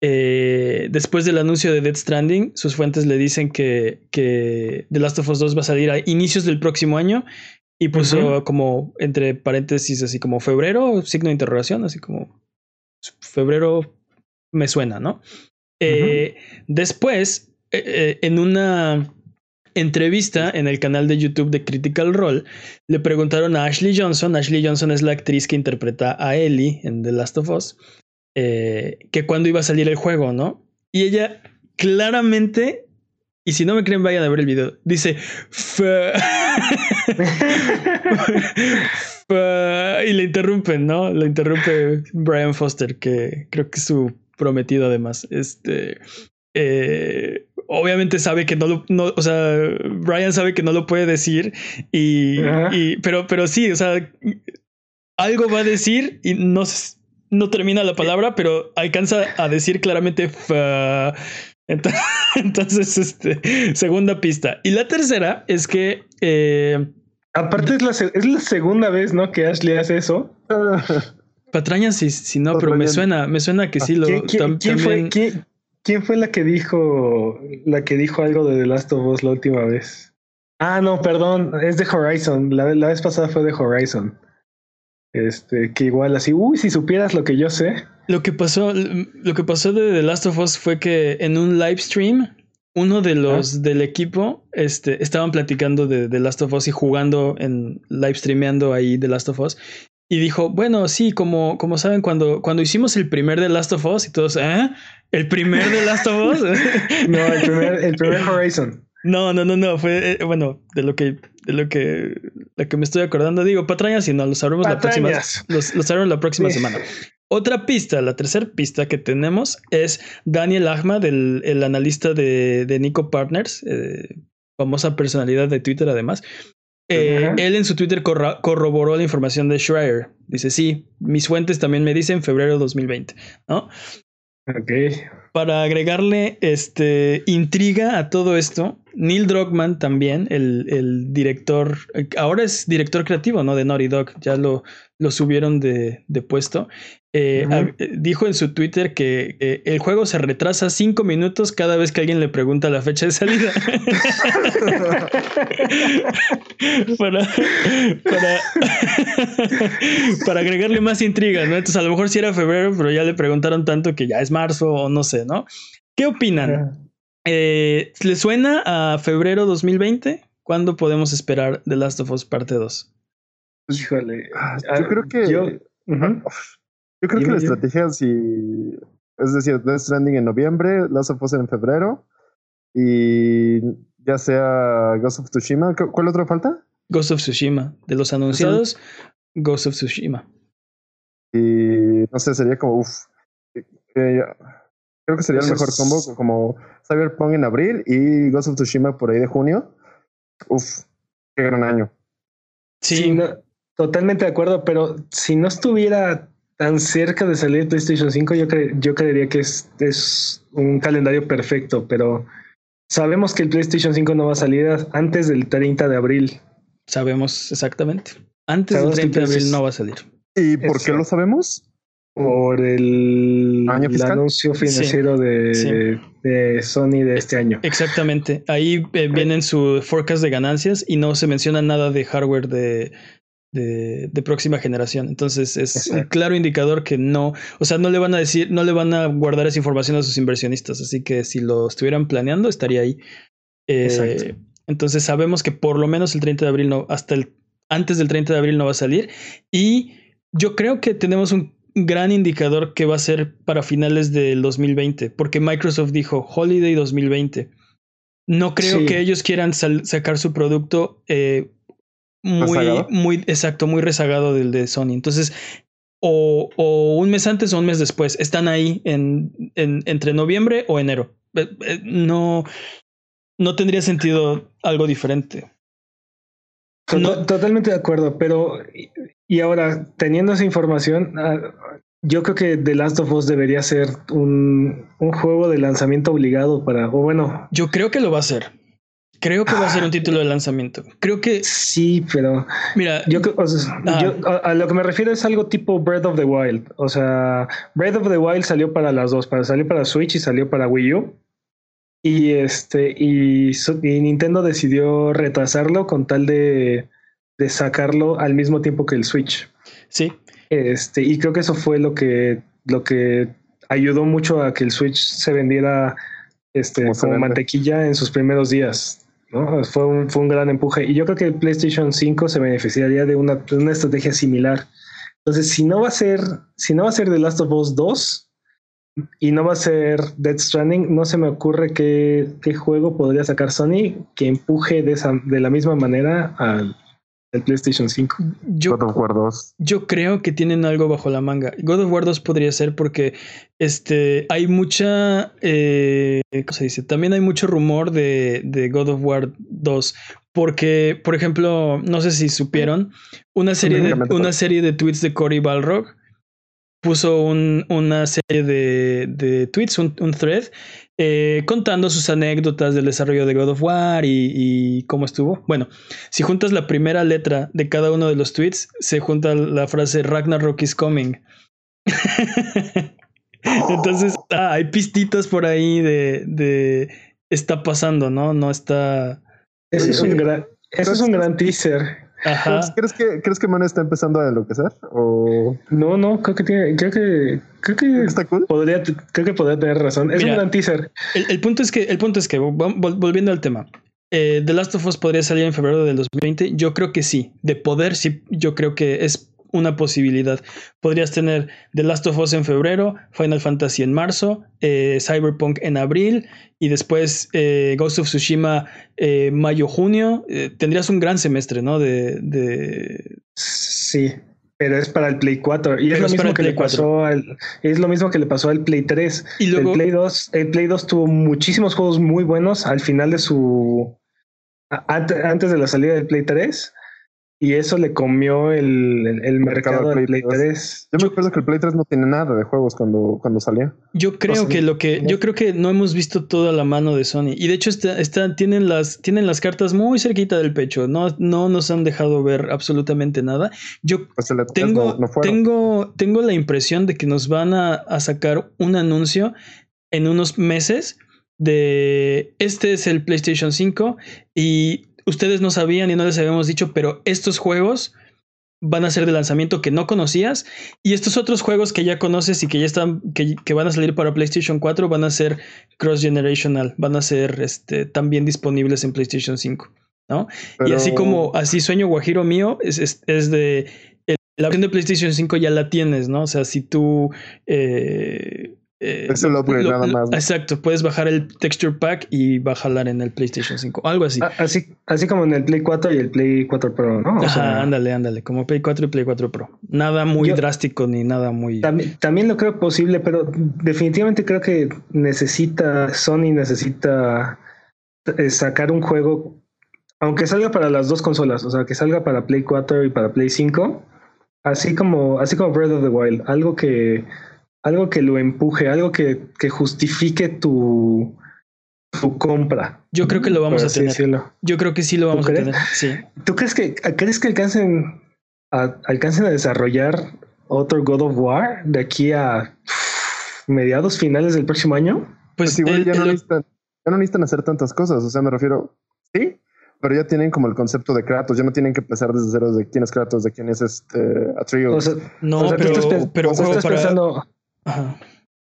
eh, después del anuncio de Death Stranding, sus fuentes le dicen que, que The Last of Us 2 va a salir a inicios del próximo año y puso Ujú. como entre paréntesis así como febrero, signo de interrogación, así como febrero me suena, ¿no? Eh, Después, eh, eh, en una entrevista en el canal de YouTube de Critical Role, le preguntaron a Ashley Johnson, Ashley Johnson es la actriz que interpreta a Ellie en The Last of Us, eh, que cuándo iba a salir el juego, ¿no? Y ella claramente, y si no me creen, vayan a ver el video, dice... [LAUGHS] Y le interrumpen, ¿no? Le interrumpe Brian Foster, que creo que su prometido además. Este... eh, obviamente sabe que no lo, no, o sea, Brian sabe que no lo puede decir y, y- pero, pero sí, o sea, algo va a decir y no, no termina la palabra, pero alcanza a decir claramente fa. [LAUGHS] Entonces, este, segunda pista. Y la tercera es que eh, Aparte es la, es la segunda vez, ¿no? Que Ashley hace eso. [LAUGHS] patraña, si, si no, pero me suena, me suena que sí lo ¿Quién, quién- tam- quién fue, quién fue la que dijo la que dijo algo de The Last of Us la última vez? Ah, no, perdón, es de Horizon. La, la vez pasada fue de Horizon. Este, que igual así, uy, si supieras lo que yo sé. Lo que pasó, lo que pasó de The Last of Us fue que en un live stream, uno de los del equipo este, estaban platicando de The Last of Us y jugando en live streameando ahí The Last of Us. Y dijo, bueno, sí, como, como saben, cuando, cuando hicimos el primer The Last of Us y todos, ¿eh? ¿El primer The Last of Us? [LAUGHS] No, el primer, el primer Horizon. No, no, no, no, fue, eh, bueno, de lo que, de lo que, lo que me estoy acordando, digo, patrañas y no, lo sabremos la próxima, los, lo sabremos la próxima Sí. semana. Otra pista, la tercera pista que tenemos es Daniel Ahmad, el, el analista de, de Nico Partners, eh, famosa personalidad de Twitter además. Eh, él en su Twitter corroboró la información de Schreier. Dice, sí, mis fuentes también me dicen febrero 2020, ¿no? Ok. Para agregarle este, intriga a todo esto, Neil Druckmann también, el, el director, eh, ahora es director creativo, ¿no? De Naughty Dog, ya lo, lo subieron de, de puesto. Eh, dijo en su Twitter que eh, el juego se retrasa cinco minutos cada vez que alguien le pregunta la fecha de salida. [LAUGHS] para, para, [LAUGHS] para agregarle más intriga, ¿no? Entonces a lo mejor sí era febrero, pero ya le preguntaron tanto que ya es marzo o no sé, ¿no? ¿Qué opinan? Eh, ¿Le suena a febrero 2020? ¿Cuándo podemos esperar The Last of Us parte 2? Híjole. Ah, Ah, Yo creo que. yo- Yo, creo que la estrategia, si. Es decir, Death Stranding en noviembre, Last of Us en febrero. Y ya sea Ghost of Tsushima. ¿Cu- ¿Cuál otra falta? Ghost of Tsushima. De los anunciados, Ghost of Tsushima. Y no sé, sería como. Uf, eh, eh, creo que sería el mejor combo. Como Cyberpunk en abril y Ghost of Tsushima por ahí de junio. Uf, qué gran año. Sí, Sí, no, totalmente de acuerdo, pero si no estuviera tan cerca de salir PlayStation 5, yo, cre- yo creería que es, es un calendario perfecto, pero sabemos que el PlayStation 5 no va a salir antes del 30 de abril. sabemos exactamente. Antes del Sabemos que 30 de abril no va a salir. ¿Y por qué lo sabemos? por el, ¿Año el fiscal? anuncio financiero de, Sí. de Sony de este año. Exactamente. Ahí eh, vienen su forecast de ganancias y no se menciona nada de hardware de, de, de próxima generación. Entonces es un claro indicador que no, o sea, no le van a decir, no le van a guardar esa información a sus inversionistas. Así que si lo estuvieran planeando, estaría ahí. Eh, Exacto. entonces sabemos que por lo menos el 30 de abril no, hasta el antes del 30 de abril no va a salir. Y yo creo que tenemos un gran indicador que va a ser para finales del 2020, porque Microsoft dijo Holiday 2020. No creo Sí. que ellos quieran sacar su producto eh, muy, ¿Rezagado? muy, exacto, muy rezagado del de Sony. Entonces, o, o un mes antes o un mes después, están ahí en, en- entre noviembre o enero. Eh, eh, No, no tendría sentido algo diferente. No- Totalmente de acuerdo, pero y- ahora, teniendo esa información, ah, yo creo que The Last of Us debería ser un, un juego de lanzamiento obligado para, o bueno, Yo creo que lo va a hacer. Creo que va a ser un título de lanzamiento. Creo que, sí, pero mira, yo, creo- o sea, Ah. yo- a, a lo que me refiero es algo tipo Breath of the Wild. O sea, Breath of the Wild salió para las dos, para salió para Switch y salió para Wii U. Y este, y, Nintendo decidió retrasarlo con tal de, de sacarlo al mismo tiempo que el Switch. sí, Este, y creo que eso fue lo que, lo que ayudó mucho a que el Switch se vendiera este, Como mantequilla en sus primeros días. Fue, un, fue un gran empuje. Y yo creo que el PlayStation 5 se beneficiaría de una, una estrategia similar. Entonces, si no va a ser, si no va a ser The Last of Us 2 y no va a ser Dead Stranding, no se me ocurre qué, qué juego podría sacar Sony que empuje de, esa, de la misma manera al, al PlayStation 5. yo, God of War 2. yo creo que tienen algo bajo la manga. God of War 2 podría ser porque este, hay mucha, eh, ¿cómo se dice? También hay mucho rumor de, de God of War 2. Porque, por ejemplo, no sé si supieron, una serie de, una serie de tweets de Cory Balrog puso un- una serie de, de tweets, un, un thread, eh, contando sus anécdotas del desarrollo de God of War y, y cómo estuvo. Bueno, si juntas la primera letra de cada uno de los tweets, se junta la frase Ragnarok is coming. [LAUGHS] Entonces, ah, hay pistitas por ahí de, de está pasando, ¿no? No está. Eso es un gran, eso es un gran teaser. Ajá. [LAUGHS] ¿Crees que, ¿Crees que Man está empezando a enloquecer? ¿O No, no, creo que tiene, creo que, creo que está cool? podría, creo que podría tener razón. Es Mira. un gran teaser. El, el punto es que, el punto es que, vol- vol- volviendo al tema, eh, The Last of Us podría salir en febrero del 2020. Yo creo que sí. De poder, sí, yo creo que es una posibilidad. Podrías tener The Last of Us en febrero, Final Fantasy en marzo, eh, Cyberpunk en abril y después eh, Ghost of Tsushima eh, mayo-junio. Eh, tendrías un gran semestre, ¿no? De, de... Sí, pero es para el Play 4 y es lo mismo que le pasó al es lo mismo que le pasó al Play 3. Y luego, el Play 2, el Play 2 tuvo muchísimos juegos muy buenos al final de su antes de la salida del Play 3 y eso le comió el, el- el mercado al del Play Play 3. 3. Yo me acuerdo que el Play 3 no tiene nada de juegos cuando, cuando salía. Yo creo sea, que lo que no- yo creo que no hemos visto toda la mano de Sony y de hecho está, está- tienen las tienen las cartas muy cerquita del pecho, no no nos han dejado ver absolutamente nada. Yo Pues el E3 tengo no, no fueron. tengo tengo la impresión de que nos van a, a sacar un anuncio en unos meses de este es el PlayStation 5 y ustedes no sabían y no les habíamos dicho, pero estos juegos van a ser de lanzamiento que no conocías y estos otros juegos que ya conoces y que ya están que, que van a salir para PlayStation 4 van a ser cross generational, van a ser este también disponibles en PlayStation 5, ¿no? Y así como así sueño guajiro mío es, es, es de la versión de PlayStation 5 ya la tienes, ¿no? O sea, si tú eh, eh, Es el upgrade nada más, ¿no? Exacto, puedes bajar el texture pack y bajarla en el PlayStation 5, algo así. A- Así, así como en el Play 4 y el Play 4 Pro, ¿no? O Ajá, sea, ándale, ándale, como Play 4 y Play 4 Pro. Nada muy Yo- drástico ni nada muy... También, también lo creo posible, pero definitivamente creo que necesita, Sony necesita eh, sacar un juego, aunque salga para las dos consolas, o sea, que salga para Play 4 y para Play 5, así como, así como Breath of the Wild, algo que, algo que lo empuje, algo que, que justifique tu, tu compra. Yo creo que lo vamos a tener. decirlo. Yo creo que sí lo vamos a crees? tener. Sí. ¿Tú crees que, crees que alcancen a, alcancen a desarrollar otro God of War de aquí a mediados finales del próximo año. Pues, igual ya, no necesitan, ya no necesitan hacer tantas cosas. O sea, me refiero, sí, pero ya tienen como el concepto de Kratos, ya no tienen que empezar desde cero de quién es Kratos, de quién es este Atreus. no, pero, pero, estás pensando,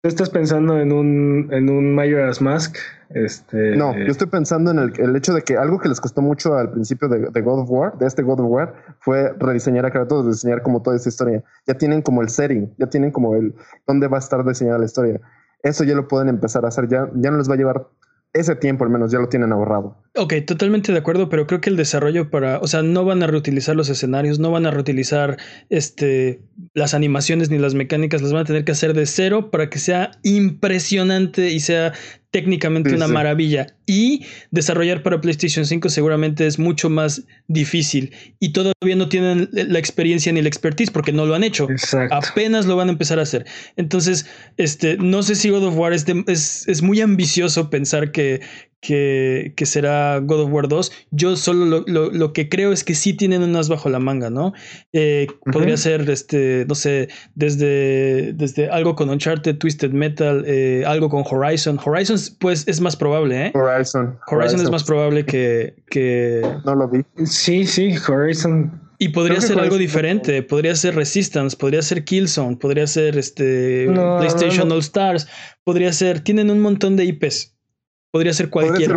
Tú estás pensando en un, en un Majora's Mask. Este, no, yo estoy pensando en el, el, hecho de que algo que les costó mucho al principio de, de, God of War, de este God of War, fue rediseñar a Kratos, rediseñar como toda esta historia. Ya tienen como el setting, ya tienen como el dónde va a estar diseñada la historia. Eso ya lo pueden empezar a hacer, ya, ya no les va a llevar ese tiempo al menos ya lo tienen ahorrado. Ok, totalmente de acuerdo, pero creo que el desarrollo para, o sea, no van a reutilizar los escenarios, no van a reutilizar este, las animaciones ni las mecánicas, las van a tener que hacer de cero para que sea impresionante y sea técnicamente una maravilla. Y desarrollar para PlayStation 5 seguramente es mucho más difícil. Y todavía no tienen la experiencia ni la expertise porque no lo han hecho. Apenas lo van a empezar a hacer. Entonces, este, no sé si God of War es, es, es muy ambicioso pensar que, que, que, será God of War 2. Yo solo lo, lo, lo, que creo es que sí tienen unas bajo la manga, ¿no? Eh, podría ser, este, no sé, desde, desde algo con Uncharted, Twisted Metal, eh, algo con Horizon. Horizon, pues, es más probable, ¿eh? Horizon. Horizon, es más probable que, que... No lo vi. Sí, sí, Horizon. Y podría ser algo diferente, podría ser Resistance, podría ser Killzone, podría ser este PlayStation All Stars, podría ser, tienen un montón de IPs. Podría ser cualquiera.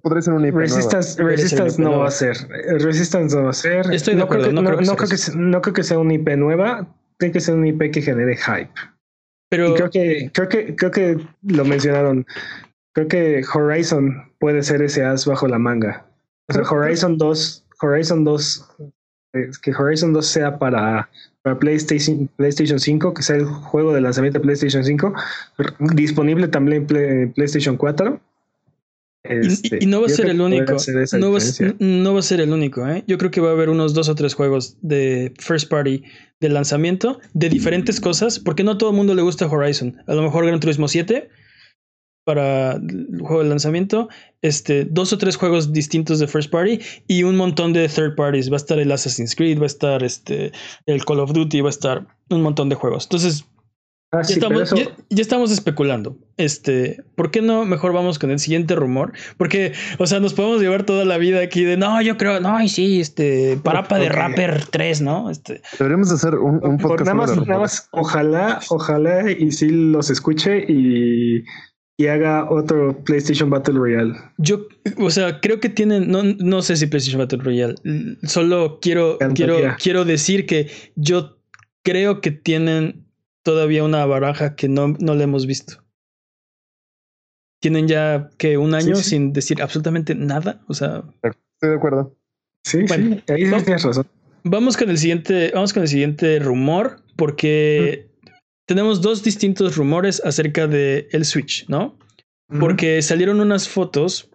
Podría ser una IP, Resistance, Resistance no va a ser. Resistance no va a ser. Estoy de acuerdo. no, creo que, no, creo que, no, creo que, sea una IP nueva. Tiene que ser una IP que genere hype. Pero y creo que, creo que, creo que lo mencionaron. Creo que Horizon puede ser ese as bajo la manga. O sea, Horizon 2, Horizon 2, que Horizon 2 sea para, para PlayStation, PlayStation 5, que sea el juego de lanzamiento de PlayStation 5, disponible también en PlayStation 4 este, y, no va a ser el único. No va, no va, a ser el único, ¿eh? Yo creo que va a haber unos dos o tres juegos de first party de lanzamiento de diferentes cosas, porque no a todo el mundo le gusta Horizon. A lo mejor Gran Turismo 7 para el juego de lanzamiento, este, dos o tres juegos distintos de first party y un montón de third parties. Va a estar el Assassin's Creed, va a estar este, el Call of Duty, va a estar un montón de juegos. Entonces, Ah, ya, estamos, especulando. Este, ¿por qué no mejor vamos con el siguiente rumor? Porque, o sea, nos podemos llevar toda la vida aquí de no, yo creo, no, y sí, este, Parapa de Rapper 3, ¿no? Este. Deberíamos hacer un, podcast. Nada más, nada más, ojalá, ojalá y sí los escuche y, y haga otro PlayStation Battle Royale. Yo, o sea, creo que tienen, no, no sé si PlayStation Battle Royale, solo quiero, quiero, quiero decir que yo creo que tienen todavía una baraja que no, no le hemos visto. Tienen ya que un año sin decir absolutamente nada. O sea. Estoy de acuerdo. Sí, bueno, ahí tienes razón. Vamos con el siguiente, vamos con el siguiente rumor, porque tenemos dos distintos rumores acerca de el Switch, ¿no? Porque salieron unas fotos.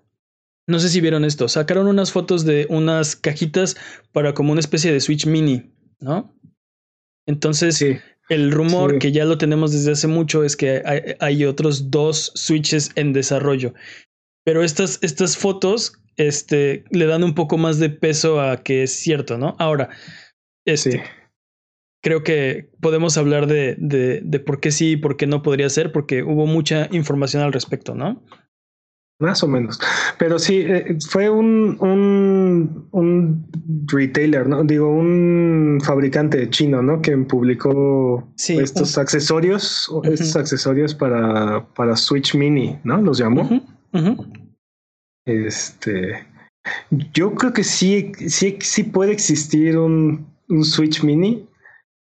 No sé si vieron esto. Sacaron unas fotos de unas cajitas para como una especie de Switch mini, ¿no? Entonces, sí. El rumor que ya lo tenemos desde hace mucho es que hay, otros dos switches en desarrollo. Pero estas, estas fotos este, le dan un poco más de peso a que es cierto, ¿no? Ahora, este, creo que podemos hablar de, de, de por qué sí y por qué no podría ser, porque hubo mucha información al respecto, ¿no? Más o menos. Pero sí, eh, fue un, un, un, retailer, ¿no? Digo, un fabricante chino, ¿no? Que publicó estos accesorios, estos accesorios para, para Switch Mini, ¿no? Los llamó. Este. Yo creo que sí, sí, sí puede existir un, un Switch Mini.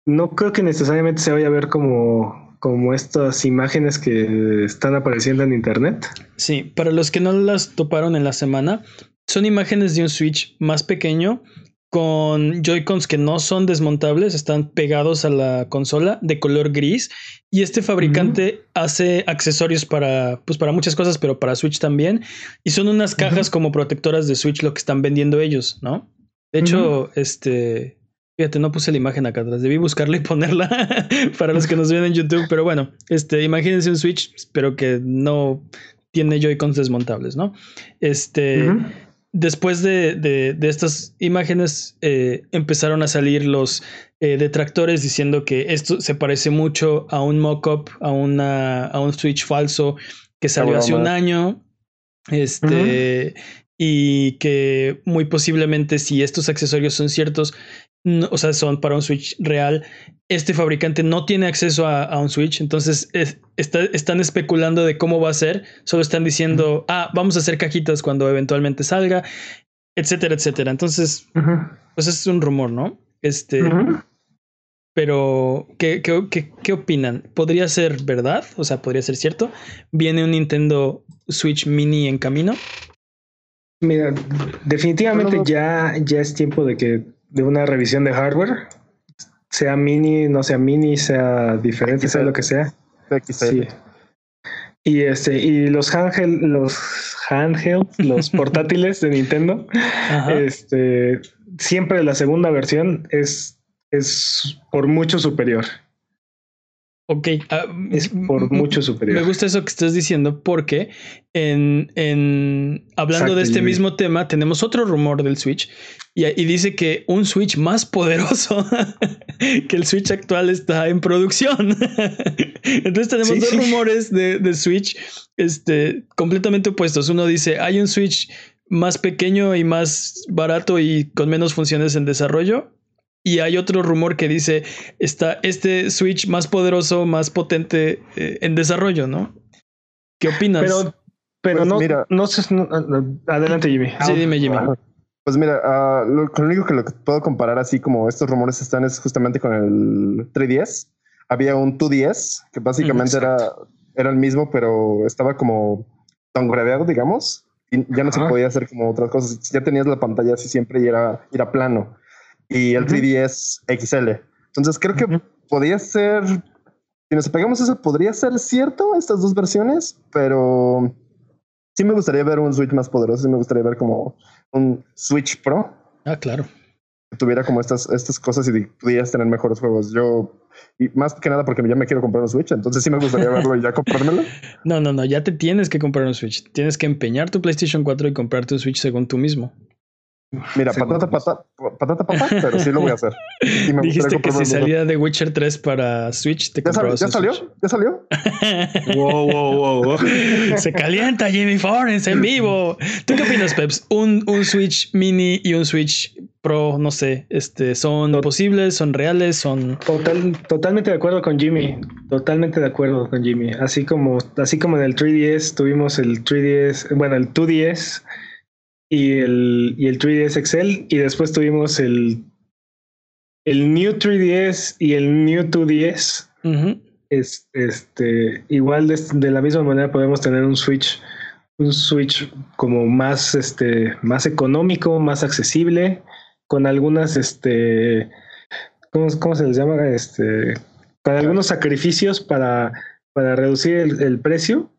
No creo que necesariamente se vaya a ver como como estas imágenes que están apareciendo en internet. Sí, para los que no las toparon en la semana, son imágenes de un Switch más pequeño con Joy-Cons que no son desmontables, están pegados a la consola de color gris y este fabricante hace accesorios para pues para muchas cosas, pero para Switch también y son unas cajas como protectoras de Switch lo que están vendiendo ellos, ¿no? De hecho, este Fíjate, no puse la imagen acá atrás. Debí buscarla y [LAUGHS] ponerla para los que nos ven en YouTube. Pero bueno, este, imagínense un Switch, pero que no tiene Joy-Cons desmontables, ¿no? Este. después de, de, estas imágenes eh, empezaron a salir los eh, detractores diciendo que esto se parece mucho a un mock-up, a, una, a un Switch falso que salió hace un año. Este, y que muy posiblemente si estos accesorios son ciertos, o sea, son para un Switch real, este fabricante no tiene acceso a, un Switch, entonces están especulando de cómo va a ser, solo están diciendo, ah, vamos a hacer cajitas cuando eventualmente salga, etcétera, etcétera. Entonces, pues es un rumor, ¿no? Este, pero, ¿qué, qué, qué, opinan? ¿Podría ser verdad? O sea, ¿podría ser cierto? ¿Viene un Nintendo Switch Mini en camino? Mira, definitivamente ya, ya es tiempo de que de una revisión de hardware, sea mini, no sea mini, sea diferente, sea lo que sea. Sí. Y este, y los handheld, los handheld, los [LAUGHS] portátiles de Nintendo, este, siempre la segunda versión es, es por mucho superior. Ok, ah, es por mucho superior. Me gusta eso que estás diciendo porque en, en hablando de este mismo tema tenemos otro rumor del Switch y, y, dice que un Switch más poderoso [LAUGHS] que el Switch actual está en producción. [LAUGHS] Entonces tenemos dos rumores de, de, Switch este, completamente opuestos. Uno dice hay un Switch más pequeño y más barato y con menos funciones en desarrollo y hay otro rumor que dice está este Switch más poderoso, más potente eh, en desarrollo, ¿no? ¿Qué opinas? Pero, pero pues no, mira, no, sé. adelante, Jimmy. Sí, dime, Jimmy. Pues mira, uh, lo, único que lo que puedo comparar así como estos rumores están es justamente con el 3DS. Había un 2DS que básicamente era, era el mismo, pero estaba como downgradeado, digamos. Y ya no se podía hacer como otras cosas. Ya tenías la pantalla así siempre y era, era plano y el 3DS XL. Entonces creo que podría ser, si nos pegamos eso, podría ser cierto estas dos versiones, pero sí me gustaría ver un Switch más poderoso, sí me gustaría ver como un Switch Pro. Ah, claro. Que tuviera como estas, estas cosas y pudieras tener mejores juegos. Yo, y más que nada porque ya me quiero comprar un Switch, entonces sí me gustaría verlo y ya comprármelo. [LAUGHS] No, no, no, ya te tienes que comprar un Switch. Tienes que empeñar tu PlayStation 4 y comprarte un Switch según tú mismo. Mira, patata, patata, patata, patata, pero sí lo voy a hacer. Dijiste que si salía de Witcher 3 para Switch, te ¿Ya, ¿Ya salió? ¿Ya [LAUGHS] salió? wow, wow, wow, [LAUGHS] Se calienta Jimmy Forens en vivo. ¿Tú qué opinas, Peps? ¿Un, un Switch mini y un Switch Pro, no sé, este, ¿son posibles? ¿Son reales? ¿Son...? Total, totalmente de acuerdo con Jimmy. Totalmente de acuerdo con Jimmy. Así como, así como en el 3DS tuvimos el 3DS, bueno, el 2DS y el, y el 3DS Excel y después tuvimos el, el New 3DS y el New 2DS. es, este, igual de, la misma manera podemos tener un Switch, un Switch como más, este, más económico, más accesible, con algunas, este, ¿cómo, se les llama? Este, con algunos sacrificios para, para reducir el, precio.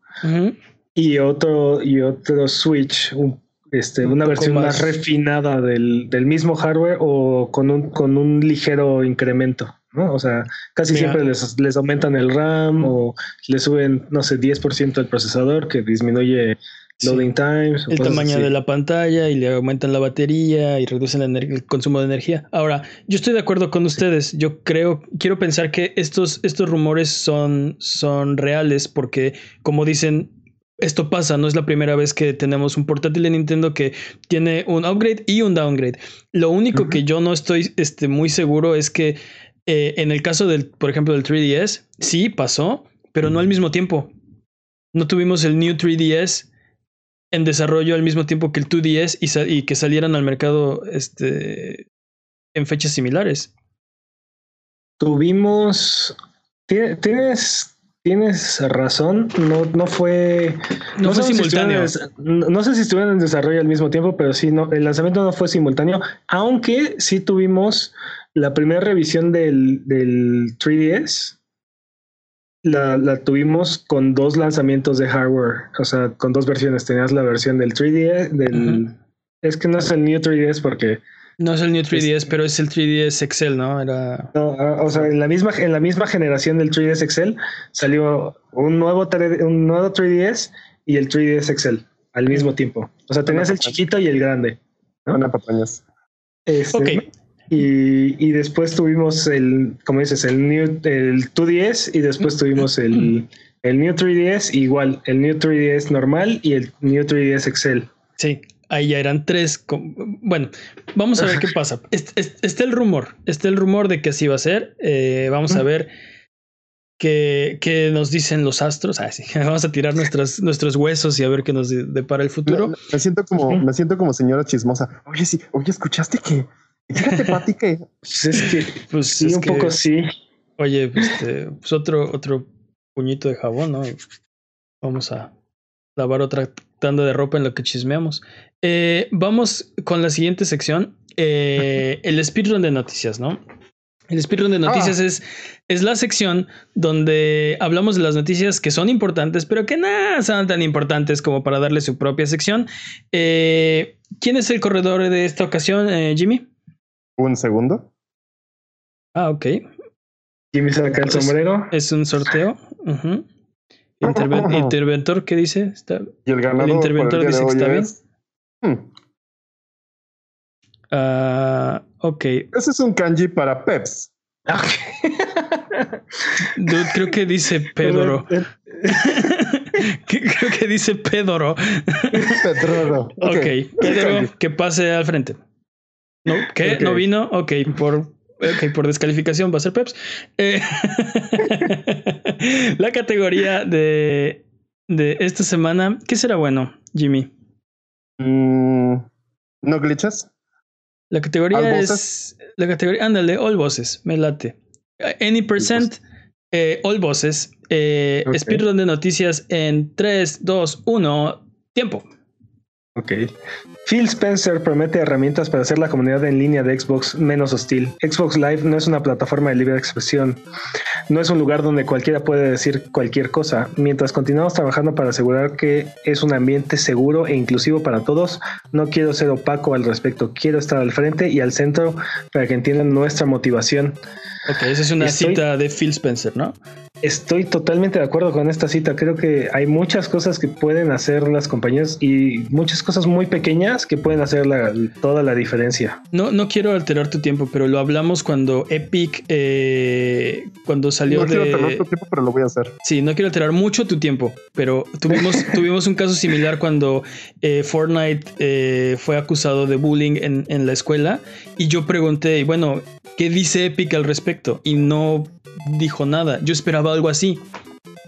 Y otro, y otro Switch un este, una versión más, refinada del, del, mismo hardware o con un, con un ligero incremento, ¿no? O sea, casi siempre les, les, aumentan el RAM o le suben, no sé, 10% el procesador que disminuye loading times. El tamaño de la pantalla y le aumentan la batería y reducen el consumo de energía. Ahora, yo estoy de acuerdo con ustedes. Yo creo, quiero pensar que estos, estos rumores son, son reales porque, como dicen, esto pasa, no es la primera vez que tenemos un portátil de Nintendo que tiene un upgrade y un downgrade. Lo único que yo no estoy este, muy seguro es que eh, en el caso del, por ejemplo, del 3DS, sí pasó, pero no al mismo tiempo. No tuvimos el New 3DS en desarrollo al mismo tiempo que el 2DS y, y que salieran al mercado este, en fechas similares. Tuvimos. ¿Tienes tienes razón, no, no fue. No, fue simultáneo. no, sé si estuvieron en desarrollo al mismo tiempo, pero sí, no, el lanzamiento no fue simultáneo, aunque sí tuvimos la primera revisión del, del 3DS. La, la, tuvimos con dos lanzamientos de hardware, o sea, con dos versiones. Tenías la versión del 3DS, del. Es que no es el New 3DS porque no es el New 3DS, pero es el 3DS Excel, ¿no? Era. Ah, o sea, en la misma, en la misma generación del 3DS Excel salió un nuevo, un nuevo 3DS y el 3DS Excel. al mismo tiempo. O sea, tenías el chiquito y el grande. ¿no? Una papañas. Este, Ok. Y, y después tuvimos el, como dices, el New, el 2DS y después tuvimos el, el New 3DS, igual, el New 3DS normal y el New 3DS Excel. Sí, ahí ya eran tres. Bueno, vamos a ver qué [LAUGHS] pasa. Est- est- Está el rumor, está el rumor de que así va a ser. Eh, vamos a ver qué, qué nos dicen los astros. Ah, sí. [LAUGHS] Vamos a tirar nuestras, nuestros huesos y a ver qué nos de- depara el futuro. Me, me siento como, me siento como señora chismosa. Oye, sí, oye, ¿escuchaste que? Fíjate, Pati, que Pues es que Pues sí, es un que, poco sí. Oye, este, pues otro, otro puñito de jabón, ¿no? Vamos a lavar otra tanda de ropa en lo que chismeamos. Eh, vamos con la siguiente sección. eh, [LAUGHS] el speedrun de noticias, ¿no? El speedrun de noticias es, es la sección donde hablamos de las noticias que son importantes, pero que nada son tan importantes como para darle su propia sección. Eh, ¿Quién es el corredor de esta ocasión, eh, Jimmy? un segundo. Ah, ok. Jimmy saca el sombrero. Es un sorteo. [LAUGHS] Interven- interventor, ¿qué dice? Está- Y el ganador El interventor el dice que está es- Hmm, ah, ok. Ese es un kanji para Peps. Dude, creo que dice [LAUGHS] Pedoro. Que- [LAUGHS] creo que dice Pedoro. Petroro. Ok, Ese Pedro, que pase al frente. ¿No? ¿Qué? ¿No vino? Ok, por, ok, por descalificación va a ser Peps. Eh, [LAUGHS] la categoría de, de esta semana, ¿qué será bueno, Jimmy? Mm, ¿No glitches? La categoría ¿All es. La categoría. Ándale, all voces. Me late. Any percent. eh, all voces. Eh, Ok. Speedrun de noticias en 3, 2, 1. Tiempo. Ok. Phil Spencer promete herramientas para hacer la comunidad en línea de Xbox menos hostil. Xbox Live no es una plataforma de libre expresión. No es un lugar donde cualquiera puede decir cualquier cosa. Mientras continuamos trabajando para asegurar que es un ambiente seguro e inclusivo para todos, no quiero ser opaco al respecto. Quiero estar al frente y al centro para que entiendan nuestra motivación. Ok, esa es una Estoy- cita de Phil Spencer, ¿no? Estoy totalmente de acuerdo con esta cita. Creo que hay muchas cosas que pueden hacer las compañías y muchas cosas muy pequeñas que pueden hacer la- toda la diferencia. No, no quiero alterar tu tiempo, pero lo hablamos cuando Epic. eh, cuando salió No quiero de. tener tu tiempo, pero lo voy a hacer. Sí, no quiero alterar mucho tu tiempo, pero tuvimos, [LAUGHS] tuvimos un caso similar cuando eh, Fortnite eh, fue acusado de bullying en, en la escuela y yo pregunté, bueno, ¿qué dice Epic al respecto? Y no dijo nada. Yo esperaba algo así.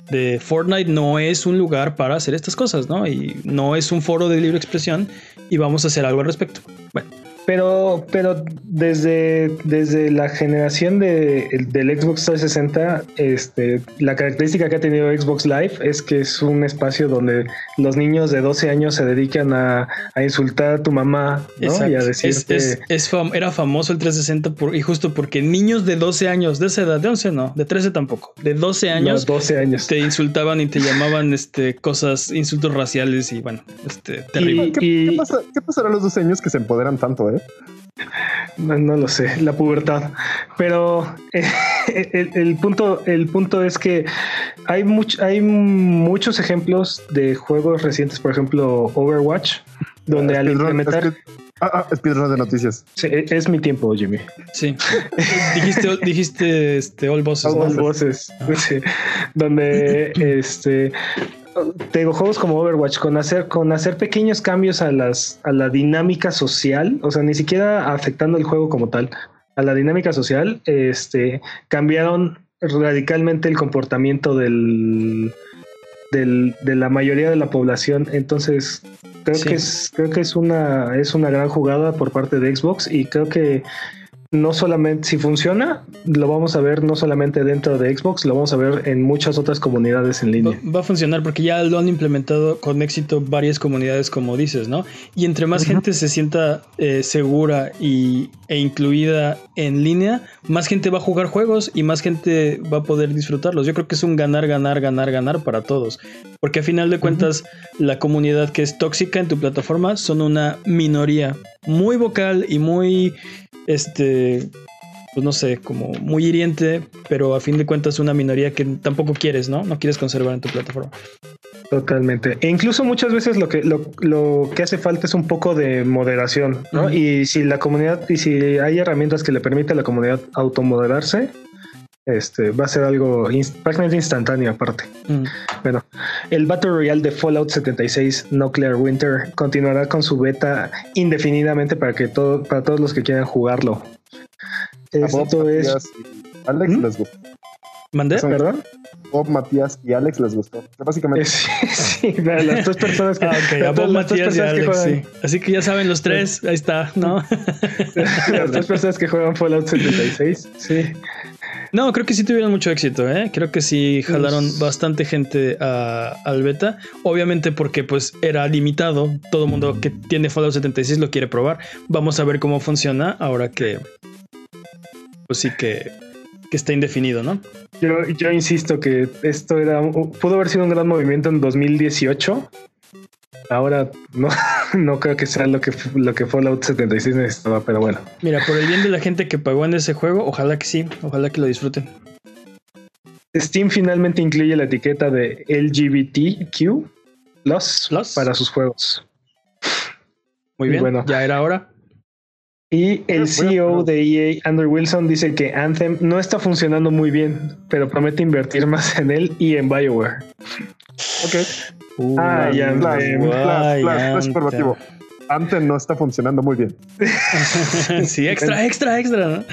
De Fortnite no es un lugar para hacer estas cosas, ¿no? Y no es un foro de libre expresión y vamos a hacer algo al respecto. Bueno, Pero, pero desde, desde la generación de, el- del Xbox 360, este, la característica que ha tenido Xbox Live es que es un espacio donde los niños de 12 años se dedican a, a insultar a tu mamá ¿no? y a. Es- decirte... es- es fam- era famoso el 360 por, y justo porque niños de 12 años, de esa edad, de 11 no, de 13 tampoco, de 12 no, años, 12 años. te insultaban y te llamaban este, cosas, insultos raciales y bueno, este, terrible. Y- ¿Qué, qué pasa, ¿Qué pasará a los dos años que se empoderan tanto, eh? No, no lo sé, la pubertad. Pero [LAUGHS] eh, el, el punto, el punto es que hay, much- hay muchos ejemplos de juegos recientes, por ejemplo, Overwatch, donde al Speedrun- implementar... speed- ah, ah, speedrun de noticias. Sí, es mi tiempo, Jimmy. Sí. dijiste, dijiste este, all bosses, ¿no? Dos voces. Sí. Donde [LAUGHS] este te digo, juegos como Overwatch, con hacer, con hacer pequeños cambios a las, a la dinámica social, o sea, ni siquiera afectando el juego como tal, a la dinámica social, este cambiaron radicalmente el comportamiento del, del de la mayoría de la población. Entonces, creo Sí. que es, creo que es una, es una gran jugada por parte de Xbox y creo que no solamente si funciona, lo vamos a ver no solamente dentro de Xbox, lo vamos a ver en muchas otras comunidades en línea. va a funcionar porque ya lo han implementado con éxito varias comunidades, como dices, ¿no? Y entre más gente se sienta eh, segura y, e incluida en línea, más gente va a jugar juegos y más gente va a poder disfrutarlos. Yo creo que es un ganar, ganar, ganar, ganar para todos. Porque a final de cuentas, la comunidad que es tóxica en tu plataforma son una minoría muy vocal y muy, este, pues no sé, como muy hiriente, pero a fin de cuentas una minoría que tampoco quieres, ¿no? No quieres conservar en tu plataforma. Totalmente. E incluso muchas veces lo que, lo, lo que hace falta es un poco de moderación, ¿no? Y si la comunidad, y si hay herramientas que le permiten a la comunidad automoderarse, este va a ser algo prácticamente instantáneo aparte. Mm. Bueno, el Battle Royale de Fallout 76 Nuclear Winter continuará con su beta indefinidamente para que todo, para todos los que quieran jugarlo. A Bob, Esto es, Matías y Alex ¿Mm? les gustó. ¿Mandé? ¿perdón? Bob, Matías y Alex les gustó. Básicamente [LAUGHS] Sí, sí, las dos personas que, Ah, ok, a Bob, Matías y que juegan- sí. Así que ya saben los tres, ahí está, ¿no? [LAUGHS] Las dos personas que juegan Fallout 76. Sí. No, creo que sí tuvieron mucho éxito, ¿eh? Creo que sí jalaron Pues- bastante gente a- al beta. Obviamente porque pues era limitado. Todo el mundo que tiene Fallout 76 lo quiere probar. Vamos a ver cómo funciona ahora que... Pues sí que, que está indefinido, ¿no? Yo, yo insisto que esto era pudo haber sido un gran movimiento en 2018. Ahora no, [LAUGHS] no creo que sea lo que, lo que Fallout 76 necesitaba, pero bueno. Mira, por el bien de la gente que pagó en ese juego, ojalá que sí, ojalá que lo disfruten. Steam finalmente incluye la etiqueta de LGBTQ plus, Plus. para sus juegos. Muy bien, bueno. ya era hora. Y el CEO bueno. de EA, Andrew Wilson, dice que Anthem no está funcionando muy bien, pero promete invertir [LAUGHS] más en él y en BioWare. Ok. Ah, Uy, ya, Flash, flash, flash, flash. Antes no está funcionando muy bien. [LAUGHS] sí, extra, extra, extra, ¿no?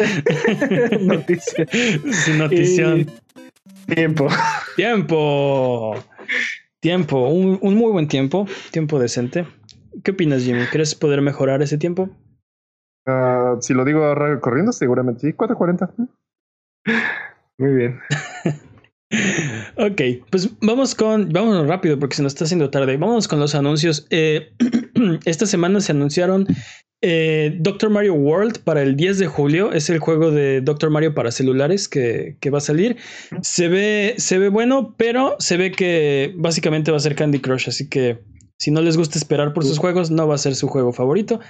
[LAUGHS] Noticia. [LAUGHS] Sí, notición. Y tiempo. Tiempo. Tiempo. Un, un muy buen tiempo. Tiempo decente. ¿Qué opinas, Jimmy? ¿Crees poder mejorar ese tiempo? Ah, si lo digo ahora corriendo, seguramente sí. 440. Muy bien. Ok, pues vamos con. Vámonos rápido porque se nos está haciendo tarde. Vámonos con los anuncios. Eh, [CLEARS THROAT] esta semana se anunciaron eh, Doctor Mario World para el 10 de julio. Es el juego de Doctor Mario para celulares que, que va a salir. Se ve, se ve bueno, pero se ve que básicamente va a ser Candy Crush. Así que si no les gusta esperar por sus juegos, no va a ser su juego favorito.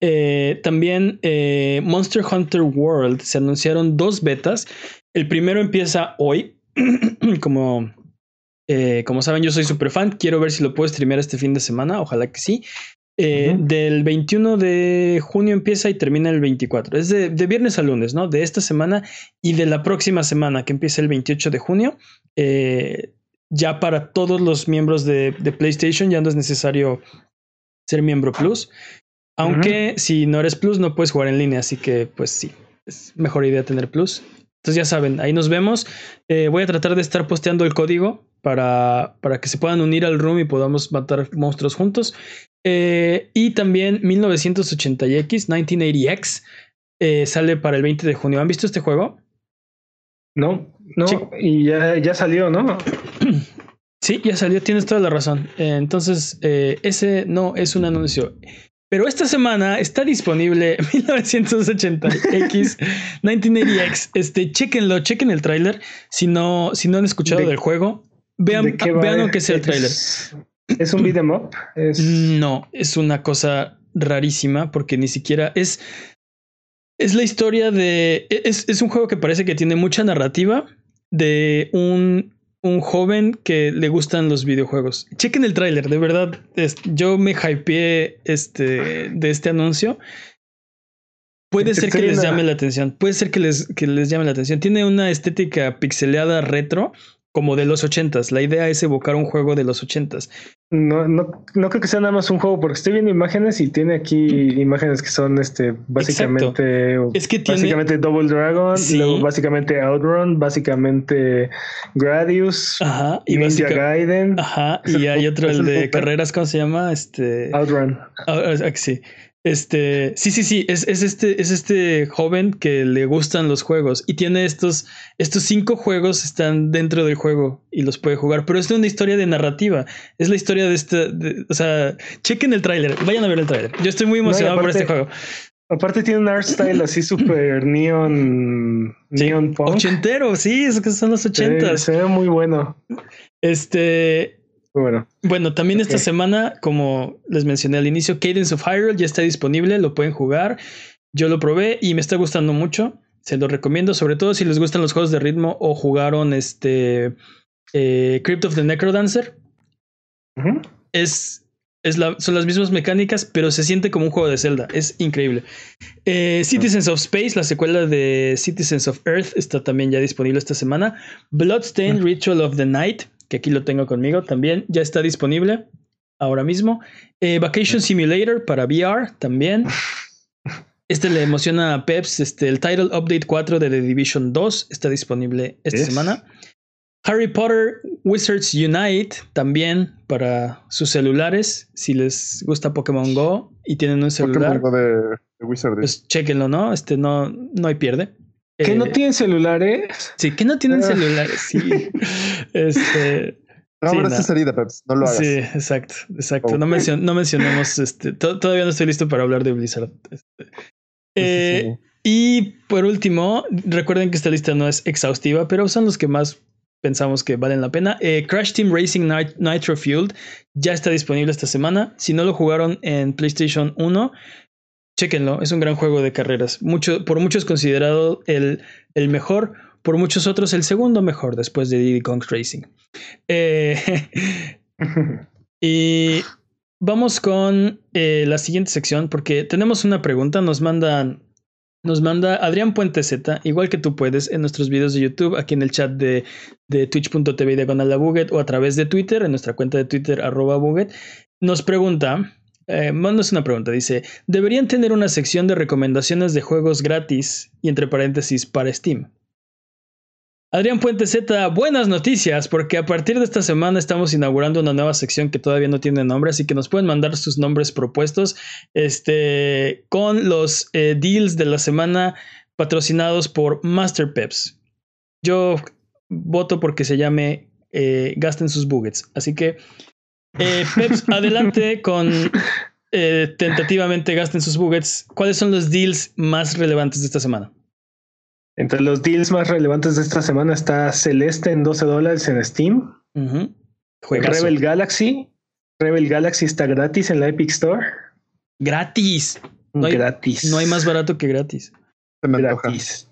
Eh, también eh, Monster Hunter World se anunciaron dos betas. El primero empieza hoy. [CLEARS THROAT] como, eh, como saben, yo soy super fan. Quiero ver si lo puedo streamear este fin de semana. Ojalá que sí. Eh. Del 21 de junio empieza y termina el 24. Es de, de viernes a lunes, ¿no? De esta semana y de la próxima semana, que empieza el 28 de junio. Eh, ya para todos los miembros de, de PlayStation ya no es necesario ser miembro Plus. Aunque si no eres Plus no puedes jugar en línea, así que pues sí, es mejor idea tener Plus. Entonces ya saben, ahí nos vemos. Eh, voy a tratar de estar posteando el código para, para que se puedan unir al room y podamos matar monstruos juntos. Eh, y también 1980X, 1980X, eh, sale para el 20 de junio. ¿Han visto este juego? No, no, Sí. y ya, ya salió, ¿no? Sí, ya salió, tienes toda la razón. Entonces, ese no es un anuncio. Pero esta semana está disponible [LAUGHS] 1980X, 1980X. [LAUGHS] Este, chéquenlo, chequen el tráiler. Si no, si no han escuchado ¿De- del juego, vean, ¿De va? vean aunque sea el tráiler. Es un beat'em up. Es, No, es una cosa rarísima porque ni siquiera es. Es la historia de. Es, es un juego que parece que tiene mucha narrativa de un, un joven que le gustan los videojuegos. Chequen el tráiler, de verdad. es- yo me hypeé este, de este anuncio. Puede ser que les la- llame la atención. Puede ser que les, que les llame la atención. Tiene una estética pixeleada retro, como de los ochentas. La idea es evocar un juego de los ochentas. no, no, no creo que sea nada más un juego, porque estoy viendo imágenes y tiene aquí imágenes que son este básicamente Es que tiene. básicamente Double Dragon, Sí. luego básicamente Outrun, básicamente Gradius, Ajá, y Ninja básica- Gaiden, Ajá, y hay otro, el de carreras, ¿cómo se llama? Este. Outrun. ah, ah, sí. Este, sí, sí, sí, es, es este, es este joven que le gustan los juegos y tiene estos, estos cinco juegos están dentro del juego y los puede jugar, pero es de una historia de narrativa, es la historia de este, de- o sea, chequen el tráiler, vayan a ver el tráiler. Yo estoy muy emocionado por aparte- este juego. Aparte tiene un art style así súper neon, [CLEARS THROAT] Sí, neon punk. Ochentero, sí, es que son los ochentas. se ve muy bueno. Este, Bueno. También esta semana, como les mencioné al inicio, Cadence of Hyrule ya está disponible, lo pueden jugar. Yo lo probé y me está gustando mucho. Se lo recomiendo, sobre todo si les gustan los juegos de ritmo o jugaron este eh, Crypt of the Necrodancer. Es, es la, son las mismas mecánicas, pero se siente como un juego de Zelda. Es increíble. Eh, Citizens of Space, la secuela de Citizens of Earth, está también ya disponible esta semana. Bloodstained Ritual of the Night, que aquí lo tengo conmigo, también ya está disponible ahora mismo. Eh, Vacation Simulator para VR también. [LAUGHS] Este le emociona a Peps. Este, el Title Update 4 de The Division 2 está disponible esta semana. Harry Potter Wizards Unite también para sus celulares. Si les gusta Pokémon Go y tienen un celular. Pokémon Go de, Wizards. Pues chequenlo, ¿no? Este no, no hay pierde. ¿Que no eh, tienen celulares? Sí, que no tienen ah. celulares. Sí. [LAUGHS] este. No, sí, esta salida, Peps. No lo hagas. Sí, exacto, exacto. No, no, mencionemos, este, todavía no estoy listo para hablar de Blizzard. Este. Eh, y por último, recuerden que esta lista no es exhaustiva, pero son los que más pensamos que valen la pena. Eh, Crash Team Racing Nitro Fueled ya está disponible esta semana. Si no lo jugaron en PlayStation 1, chequenlo. Es un gran juego de carreras. Mucho, por muchos considerado el, el mejor, por muchos otros el segundo mejor después de Diddy Kong Racing. Eh, [LAUGHS] y vamos con eh, la siguiente sección porque tenemos una pregunta. Nos mandan nos manda Adrián Puente Z, igual que tú puedes, en nuestros videos de YouTube, aquí en el chat de, de twitch.tv diagonal o a través de Twitter, en nuestra cuenta de Twitter arroba Buget, nos pregunta, eh, una pregunta, dice, ¿deberían tener una sección de recomendaciones de juegos gratis y entre paréntesis para Steam? Adrián Puente Z, buenas noticias, porque a partir de esta semana estamos inaugurando una nueva sección que todavía no tiene nombre, así que nos pueden mandar sus nombres propuestos este, con los eh, deals de la semana patrocinados por Master Peps. Yo voto porque se llame eh, Gasten sus buggets. Así que, eh, Peps, [LAUGHS] adelante con tentativamente Gasten sus buggets. ¿Cuáles son los deals más relevantes de esta semana? Entre los deals más relevantes de esta semana está Celeste en 12 dólares en Steam. Rebel Galaxy. Rebel Galaxy está gratis en la Epic Store. Gratis. No hay, gratis. No hay más barato que gratis. Gratis.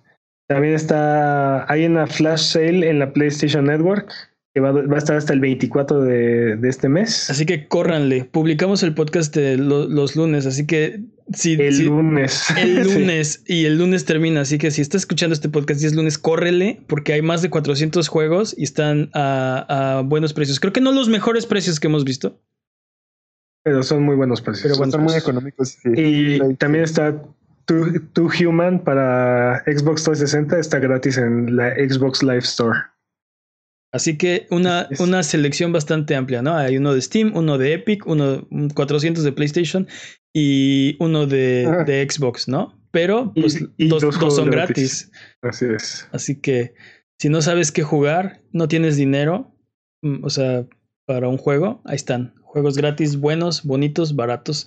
También está, hay una flash sale en la PlayStation Network que va, a estar hasta el 24 de, este mes. Así que córranle. Publicamos el podcast los lunes, así que si... El lunes. El [LAUGHS] lunes y el lunes termina, así que si estás escuchando este podcast y es lunes, córrele porque hay más de 400 juegos y están a, buenos precios. Creo que no los mejores precios que hemos visto. Pero son muy buenos precios. Pero bueno, son muy económicos. Y también está Two, Human para Xbox 360, está gratis en la Xbox Live Store. Así que una, una selección bastante amplia, ¿no? Hay uno de Steam, uno de Epic, uno 400 de PlayStation y uno de, de Xbox, ¿no? Pero pues, dos, son gratis. Así es. Así que si no sabes qué jugar, no tienes dinero, mm, o sea, para un juego, ahí están. Juegos gratis, buenos, bonitos, baratos.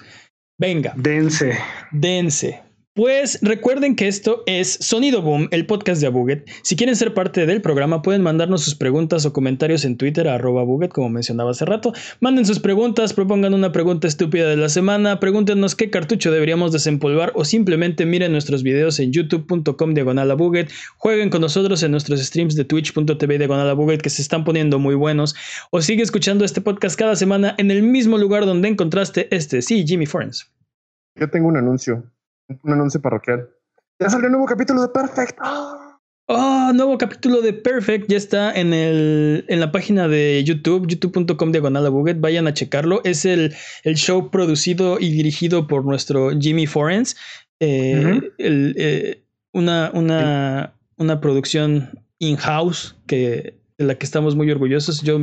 Venga. Dense. Dense. Pues recuerden que esto es Sonido Boom, el podcast de Abuget. Si quieren ser parte del programa, pueden mandarnos sus preguntas o comentarios en Twitter, arroba Buget, como mencionaba hace rato. Manden sus preguntas, propongan una pregunta estúpida de la semana, pregúntenos qué cartucho deberíamos desempolvar o simplemente miren nuestros videos en youtube.com diagonal a Buget. Jueguen con nosotros en nuestros streams de twitch.tv diagonal a Buget que se están poniendo muy buenos. O sigue escuchando este podcast cada semana en el mismo lugar donde encontraste este, sí, Jimmy Forens. Yo tengo un anuncio un anuncio parroquial. Ya salió un nuevo capítulo de Perfect. Oh, nuevo capítulo de Perfect. Ya está en, el, en la página de YouTube, youtube.com diagonal. Vayan a checarlo. Es el, el, show producido y dirigido por nuestro Jimmy Forens. Eh, eh, una, una, una producción in-house que, de la que estamos muy orgullosos. Yo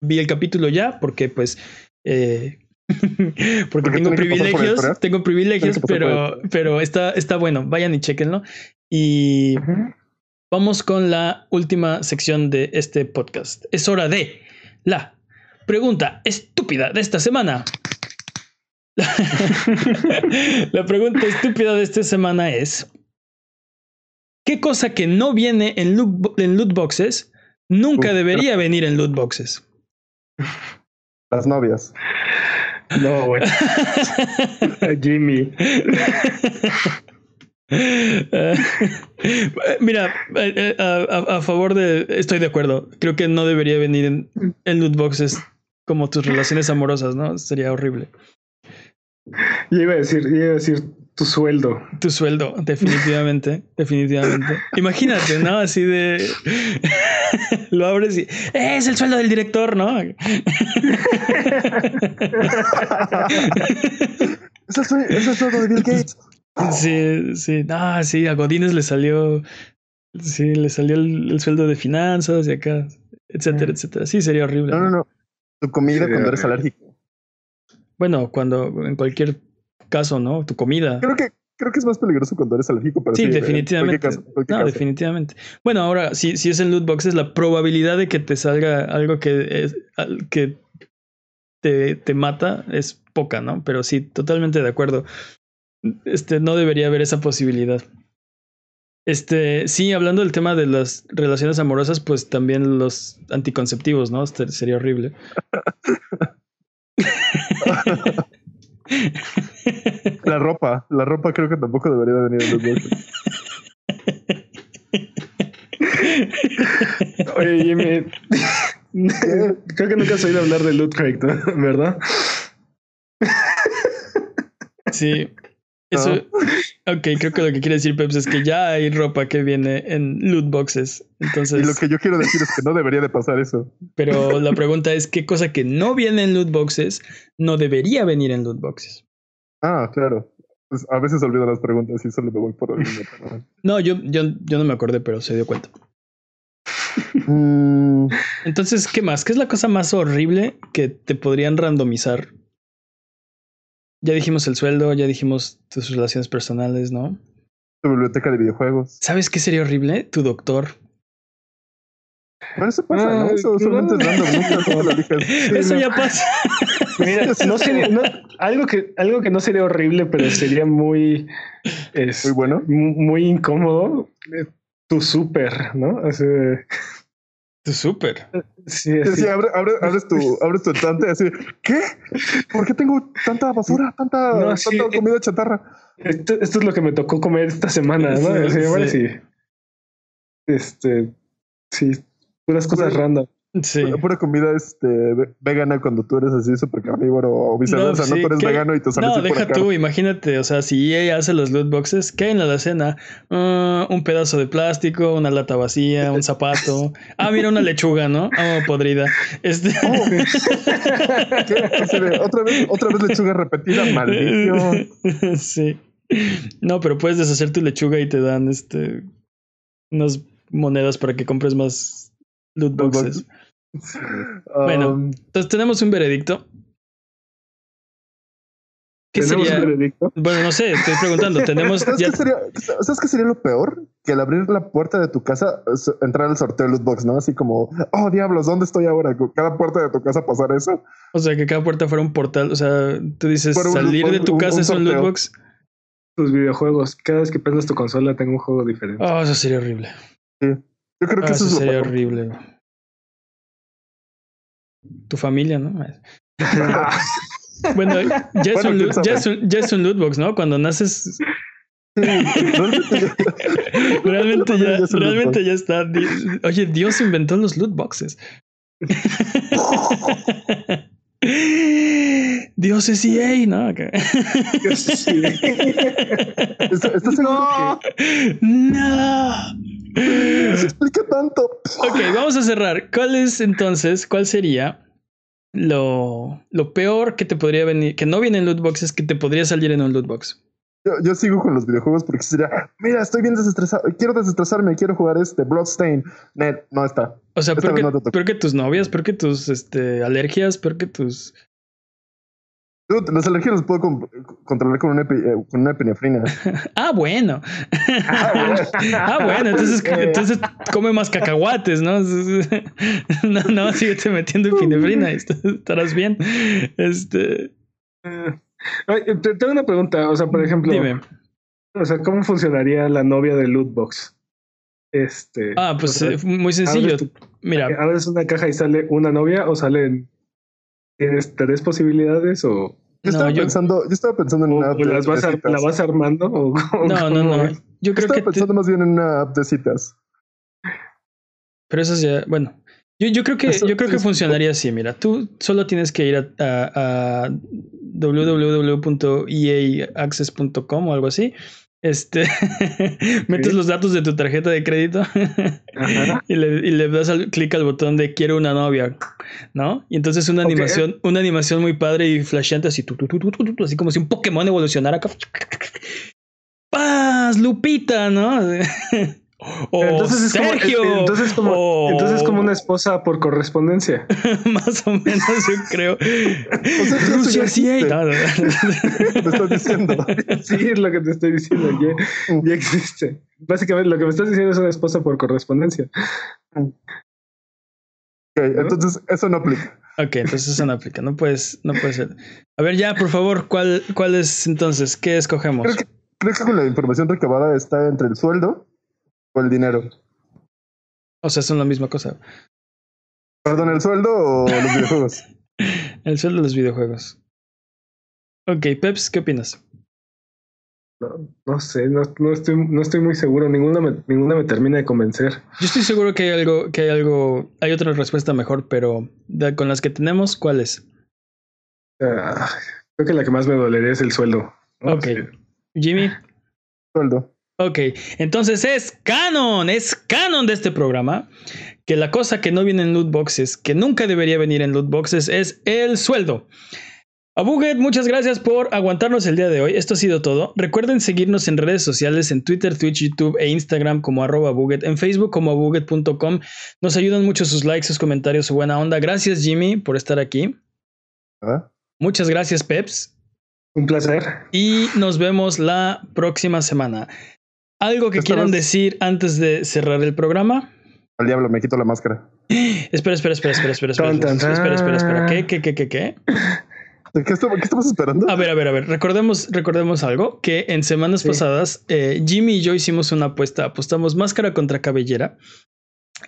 vi el capítulo ya porque pues eh, [LAUGHS] Porque, tengo privilegios, tengo privilegios, pero, pero está, está bueno. Vayan y chequenlo. Y vamos con la última sección de este podcast. Es hora de la pregunta estúpida de esta semana. [LAUGHS] la pregunta estúpida de esta semana es: ¿Qué cosa que no viene en loot, en loot boxes nunca debería venir en loot boxes? [LAUGHS] Las novias. No, güey. [LAUGHS] Jimmy. mira, eh, a, favor de. Estoy de acuerdo. Creo que no debería venir en, loot boxes como tus relaciones amorosas, ¿no? Sería horrible. Yo iba a decir, yo iba a decir tu sueldo. Tu sueldo, definitivamente, [LAUGHS] definitivamente. Imagínate, ¿no? Así de [LAUGHS] lo abres y es el sueldo del director, ¿no? es, el sueldo, es el sueldo de Bill Gates. Sí, sí, ah, sí, a Godínez le salió, sí, le salió el, el sueldo de finanzas y acá, etcétera, etcétera. Sí, sería horrible. No, no, no. Tu comida cuando eres horrible. alérgico. Bueno, cuando, en cualquier caso, ¿no? Tu comida. Creo que, creo que es más peligroso cuando eres alérgico, pero Sí, sí, en definitivamente. caso, No, definitivamente. Bueno, ahora, si, si es en loot boxes, la probabilidad de que te salga algo que, es, que te, te mata es poca, ¿no? Pero sí, totalmente de acuerdo. Este, no debería haber esa posibilidad. Este, sí, hablando del tema de las relaciones amorosas, pues también los anticonceptivos, ¿no? Este, sería horrible. [LAUGHS] [LAUGHS] La ropa, la ropa creo que tampoco debería de venir en los bolsos. Oye, Jimmy, [LAUGHS] creo que nunca has oído hablar de Loot Crate, ¿no? ¿verdad? Sí. Eso, ok, creo que lo que quiere decir Peps es que ya hay ropa que viene en loot boxes. Entonces, Y lo que yo quiero decir es que no debería de pasar eso. pero la pregunta es qué cosa que no viene en loot boxes no debería venir en loot boxes. Ah, claro. Pues a veces olvido las preguntas y solo me voy por el [LAUGHS] pero- No, yo, yo, yo no me acordé, pero se dio cuenta. Mm, Entonces, ¿qué más? ¿Qué es la cosa más horrible que te podrían randomizar? Ya dijimos el sueldo, ya dijimos tus relaciones personales, ¿no? tu biblioteca de videojuegos. ¿Sabes qué sería horrible? Tu doctor. Eso pasa, ¿no? [LAUGHS] Eso solamente es random, nunca lo. Sí, Eso no. ya pasa. [LAUGHS] Mira, no sería, no- algo, que, algo que no sería horrible, pero sería muy, es, Muy bueno. mu- muy incómodo. eh, Tu súper, ¿no? O sea, Tu súper. Sí, sí, así. sí, abre- abre- abres, tu, [LAUGHS] abres tu estante así. ¿Qué? ¿Por qué tengo tanta basura? Tanta, No, sí, tanta eh, comida chatarra. Esto, esto es lo que me tocó comer esta semana, ¿no? Sí, bueno, sí. sí. Este, sí, puras cosas random. Sí. Pura, pura comida este, ve- vegana cuando tú eres así súper carnívoro o viceversa, ¿no? sí, Tú eres ¿qué? vegano y te sales No, deja tú, imagínate, o sea, si EA hace los loot boxes, ¿qué hay en la alacena? Ah, un pedazo de plástico, una lata vacía, un zapato. Ah, mira, una lechuga, ¿no? Oh, podrida. Este. De, otra vez, otra vez lechuga repetida, maldición. [LAUGHS] sí. No, pero puedes deshacer tu lechuga y te dan este unas monedas para que compres más loot Loot boxes. [LAUGHS] Bueno. Um, Entonces tenemos un veredicto. ¿Qué ¿Tenemos sería? un veredicto? Bueno, no sé, estoy preguntando. [LAUGHS] Tenemos ¿Sabes, ya qué sería, ¿Sabes qué sería lo peor? Que al abrir la puerta de tu casa, entrar al sorteo de lootbox, ¿no? Así como, oh diablos, ¿dónde estoy ahora? Con Cada puerta de tu casa pasar eso. O sea, que cada puerta fuera un portal. O sea, tú dices un- salir de tu casa un es un sorteo. lootbox. Tus videojuegos. Cada vez que prendas tu consola tengo un juego diferente. Oh, eso sería horrible. Yo creo que Ah, eso eso es lo sería peor. horrible. güey. Tu familia, ¿no? [LAUGHS] Bueno, ya es, Bueno, un, loot, ya, es un, ya es un lootbox, ¿no? Cuando naces, realmente ya- [LAUGHS] realmente ya, es está. Oye, Dios inventó los loot boxes. [LAUGHS] Dios es EA, ¿no? Sí. ¿Estás estás seguro No. que se explica tanto? Ok, vamos a cerrar. ¿Cuál es entonces, cuál sería lo, lo peor que te podría venir, que no viene en loot boxes, que te podría salir en un loot box? Yo, yo sigo con los videojuegos porque sería, mira, estoy bien desestresado, quiero desestresarme, quiero jugar este Bloodstain. Net, no está. O sea, vez que, no peor que tus novias, peor que tus este, alergias, peor que tus. Dude, las alergias las puedo con- controlar con una, epi- eh, con una epinefrina. [LAUGHS] Ah, bueno. ah, bueno, [LAUGHS] entonces, [LAUGHS] entonces come más cacahuates, ¿no? no, no, síguete metiendo epinefrina y est- estarás bien. Este, Oye, te- tengo una pregunta. O sea, por ejemplo, dime. o sea, ¿cómo funcionaría la novia de Lootbox? Este. Ah, pues o sea, eh, muy sencillo. abres tu- Mira, ¿Abres una caja y sale una novia o salen tienes tres posibilidades o, Yo No, estaba yo- pensando, yo estaba pensando en una app de, las vas de a- citas. la vas armando o o no, no, cómo no. es? Yo creo estaba que. te- pensando más bien en una app de citas. Pero eso es ya, bueno. Yo, yo creo que, Eso- yo creo que funcionaría así, mira, tú solo tienes que ir a, a, a www.eaaccess.com o algo así. Este, [LAUGHS] metes los datos de tu tarjeta de crédito [LAUGHS] y, le, y le das al, clic al botón de quiero una novia, ¿no? Y entonces una animación, una animación muy padre y flasheante así, tu, tu, tu, tu, tu, tu, así como si un Pokémon evolucionara acá. [LAUGHS] ¡Paz! Lupita, ¿no? O entonces es como, Sergio. entonces como, o- entonces es como una esposa por correspondencia. [LAUGHS] Más o menos, yo creo. ya Rusia sí hay. No, no, no. [LAUGHS] Estás diciendo. [LAUGHS] Sí, es lo que te estoy diciendo. Ya, ya existe. Básicamente lo que me estás diciendo es una esposa por correspondencia. Ok, entonces eso no aplica. Ok, entonces eso no aplica. No puedes, no puede ser. A ver, ya, por favor, ¿cuál, cuál es entonces? ¿Qué escogemos? Creo que, creo que con la información recabada está entre el sueldo o el dinero. O sea, son la misma cosa. Perdón, el sueldo o los [LAUGHS] videojuegos. El sueldo de los videojuegos. Ok, Peps, ¿qué opinas? No, no sé, no, no estoy, no estoy muy seguro. Ninguna me, ninguna me termina de convencer. Yo estoy seguro que hay algo, que hay algo, hay otra respuesta mejor, pero de- con las que tenemos, ¿cuál es? Ah, creo que la que más me dolería es el sueldo. ¿no? Ok. Jimmy. Sueldo. Ok, entonces es canon, es canon de este programa que la cosa que no viene en loot boxes, que nunca debería venir en loot boxes, es el sueldo. Abuget, muchas gracias por aguantarnos el día de hoy. Esto ha sido todo. Recuerden seguirnos en redes sociales, en Twitter, Twitch, YouTube e Instagram como arroba Abuget, en Facebook como abuget.com. Nos ayudan mucho sus likes, sus comentarios, su buena onda. Gracias Jimmy por estar aquí. ¿verdad? Muchas gracias Peps. Un placer. Y nos vemos la próxima semana. ¿Algo que Esta quieran vez- decir antes de cerrar el programa? Al diablo, me quito la máscara. Espera, espera, espera, espera, espera, espera, espera, espera, espera, espera. ¿Qué, qué, qué, qué, qué? ¿Qué, estamos esperando? A ver, a ver, a ver. Recordemos, recordemos algo que en semanas Sí. pasadas eh, Jimmy y yo hicimos una apuesta. Apostamos máscara contra cabellera.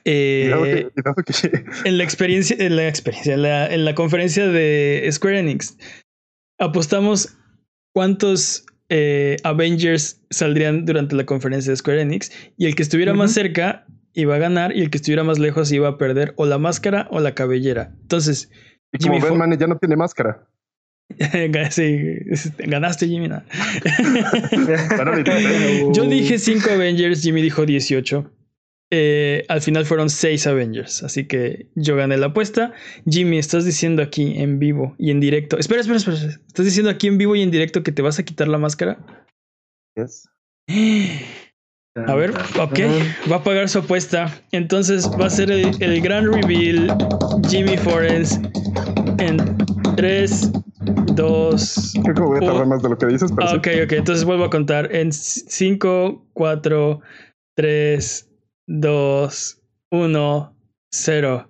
Eh, Cuidado que- cuidado que- [LAUGHS] en la experiencia, en la experiencia, en la, en la conferencia de Square Enix, apostamos cuántos eh, Avengers saldrían durante la conferencia de Square Enix y el que estuviera más cerca iba a ganar y el que estuviera más lejos iba a perder o la máscara o la cabellera. Entonces, Y como Jimmy ven, fue- man, ya no tiene máscara. [LAUGHS] sí, ganaste Jimmy. [LAUGHS] [LAUGHS] Yo dije 5 Avengers, Jimmy dijo 18. Eh, al final fueron 6 Avengers, así que yo gané la apuesta. Jimmy, estás diciendo aquí en vivo y en directo. Espera, espera, espera. ¿Estás diciendo aquí en vivo y en directo que te vas a quitar la máscara? Yes. [GASPS] A ver, ok, va a pagar su apuesta. Entonces va a ser el, el gran reveal. Jimmy Forens en 3, 2, Creo que voy a tardar más de lo que dices, pero sí. ok, ok. Entonces vuelvo a contar. En 5, 4, 3, 2, 1, 0.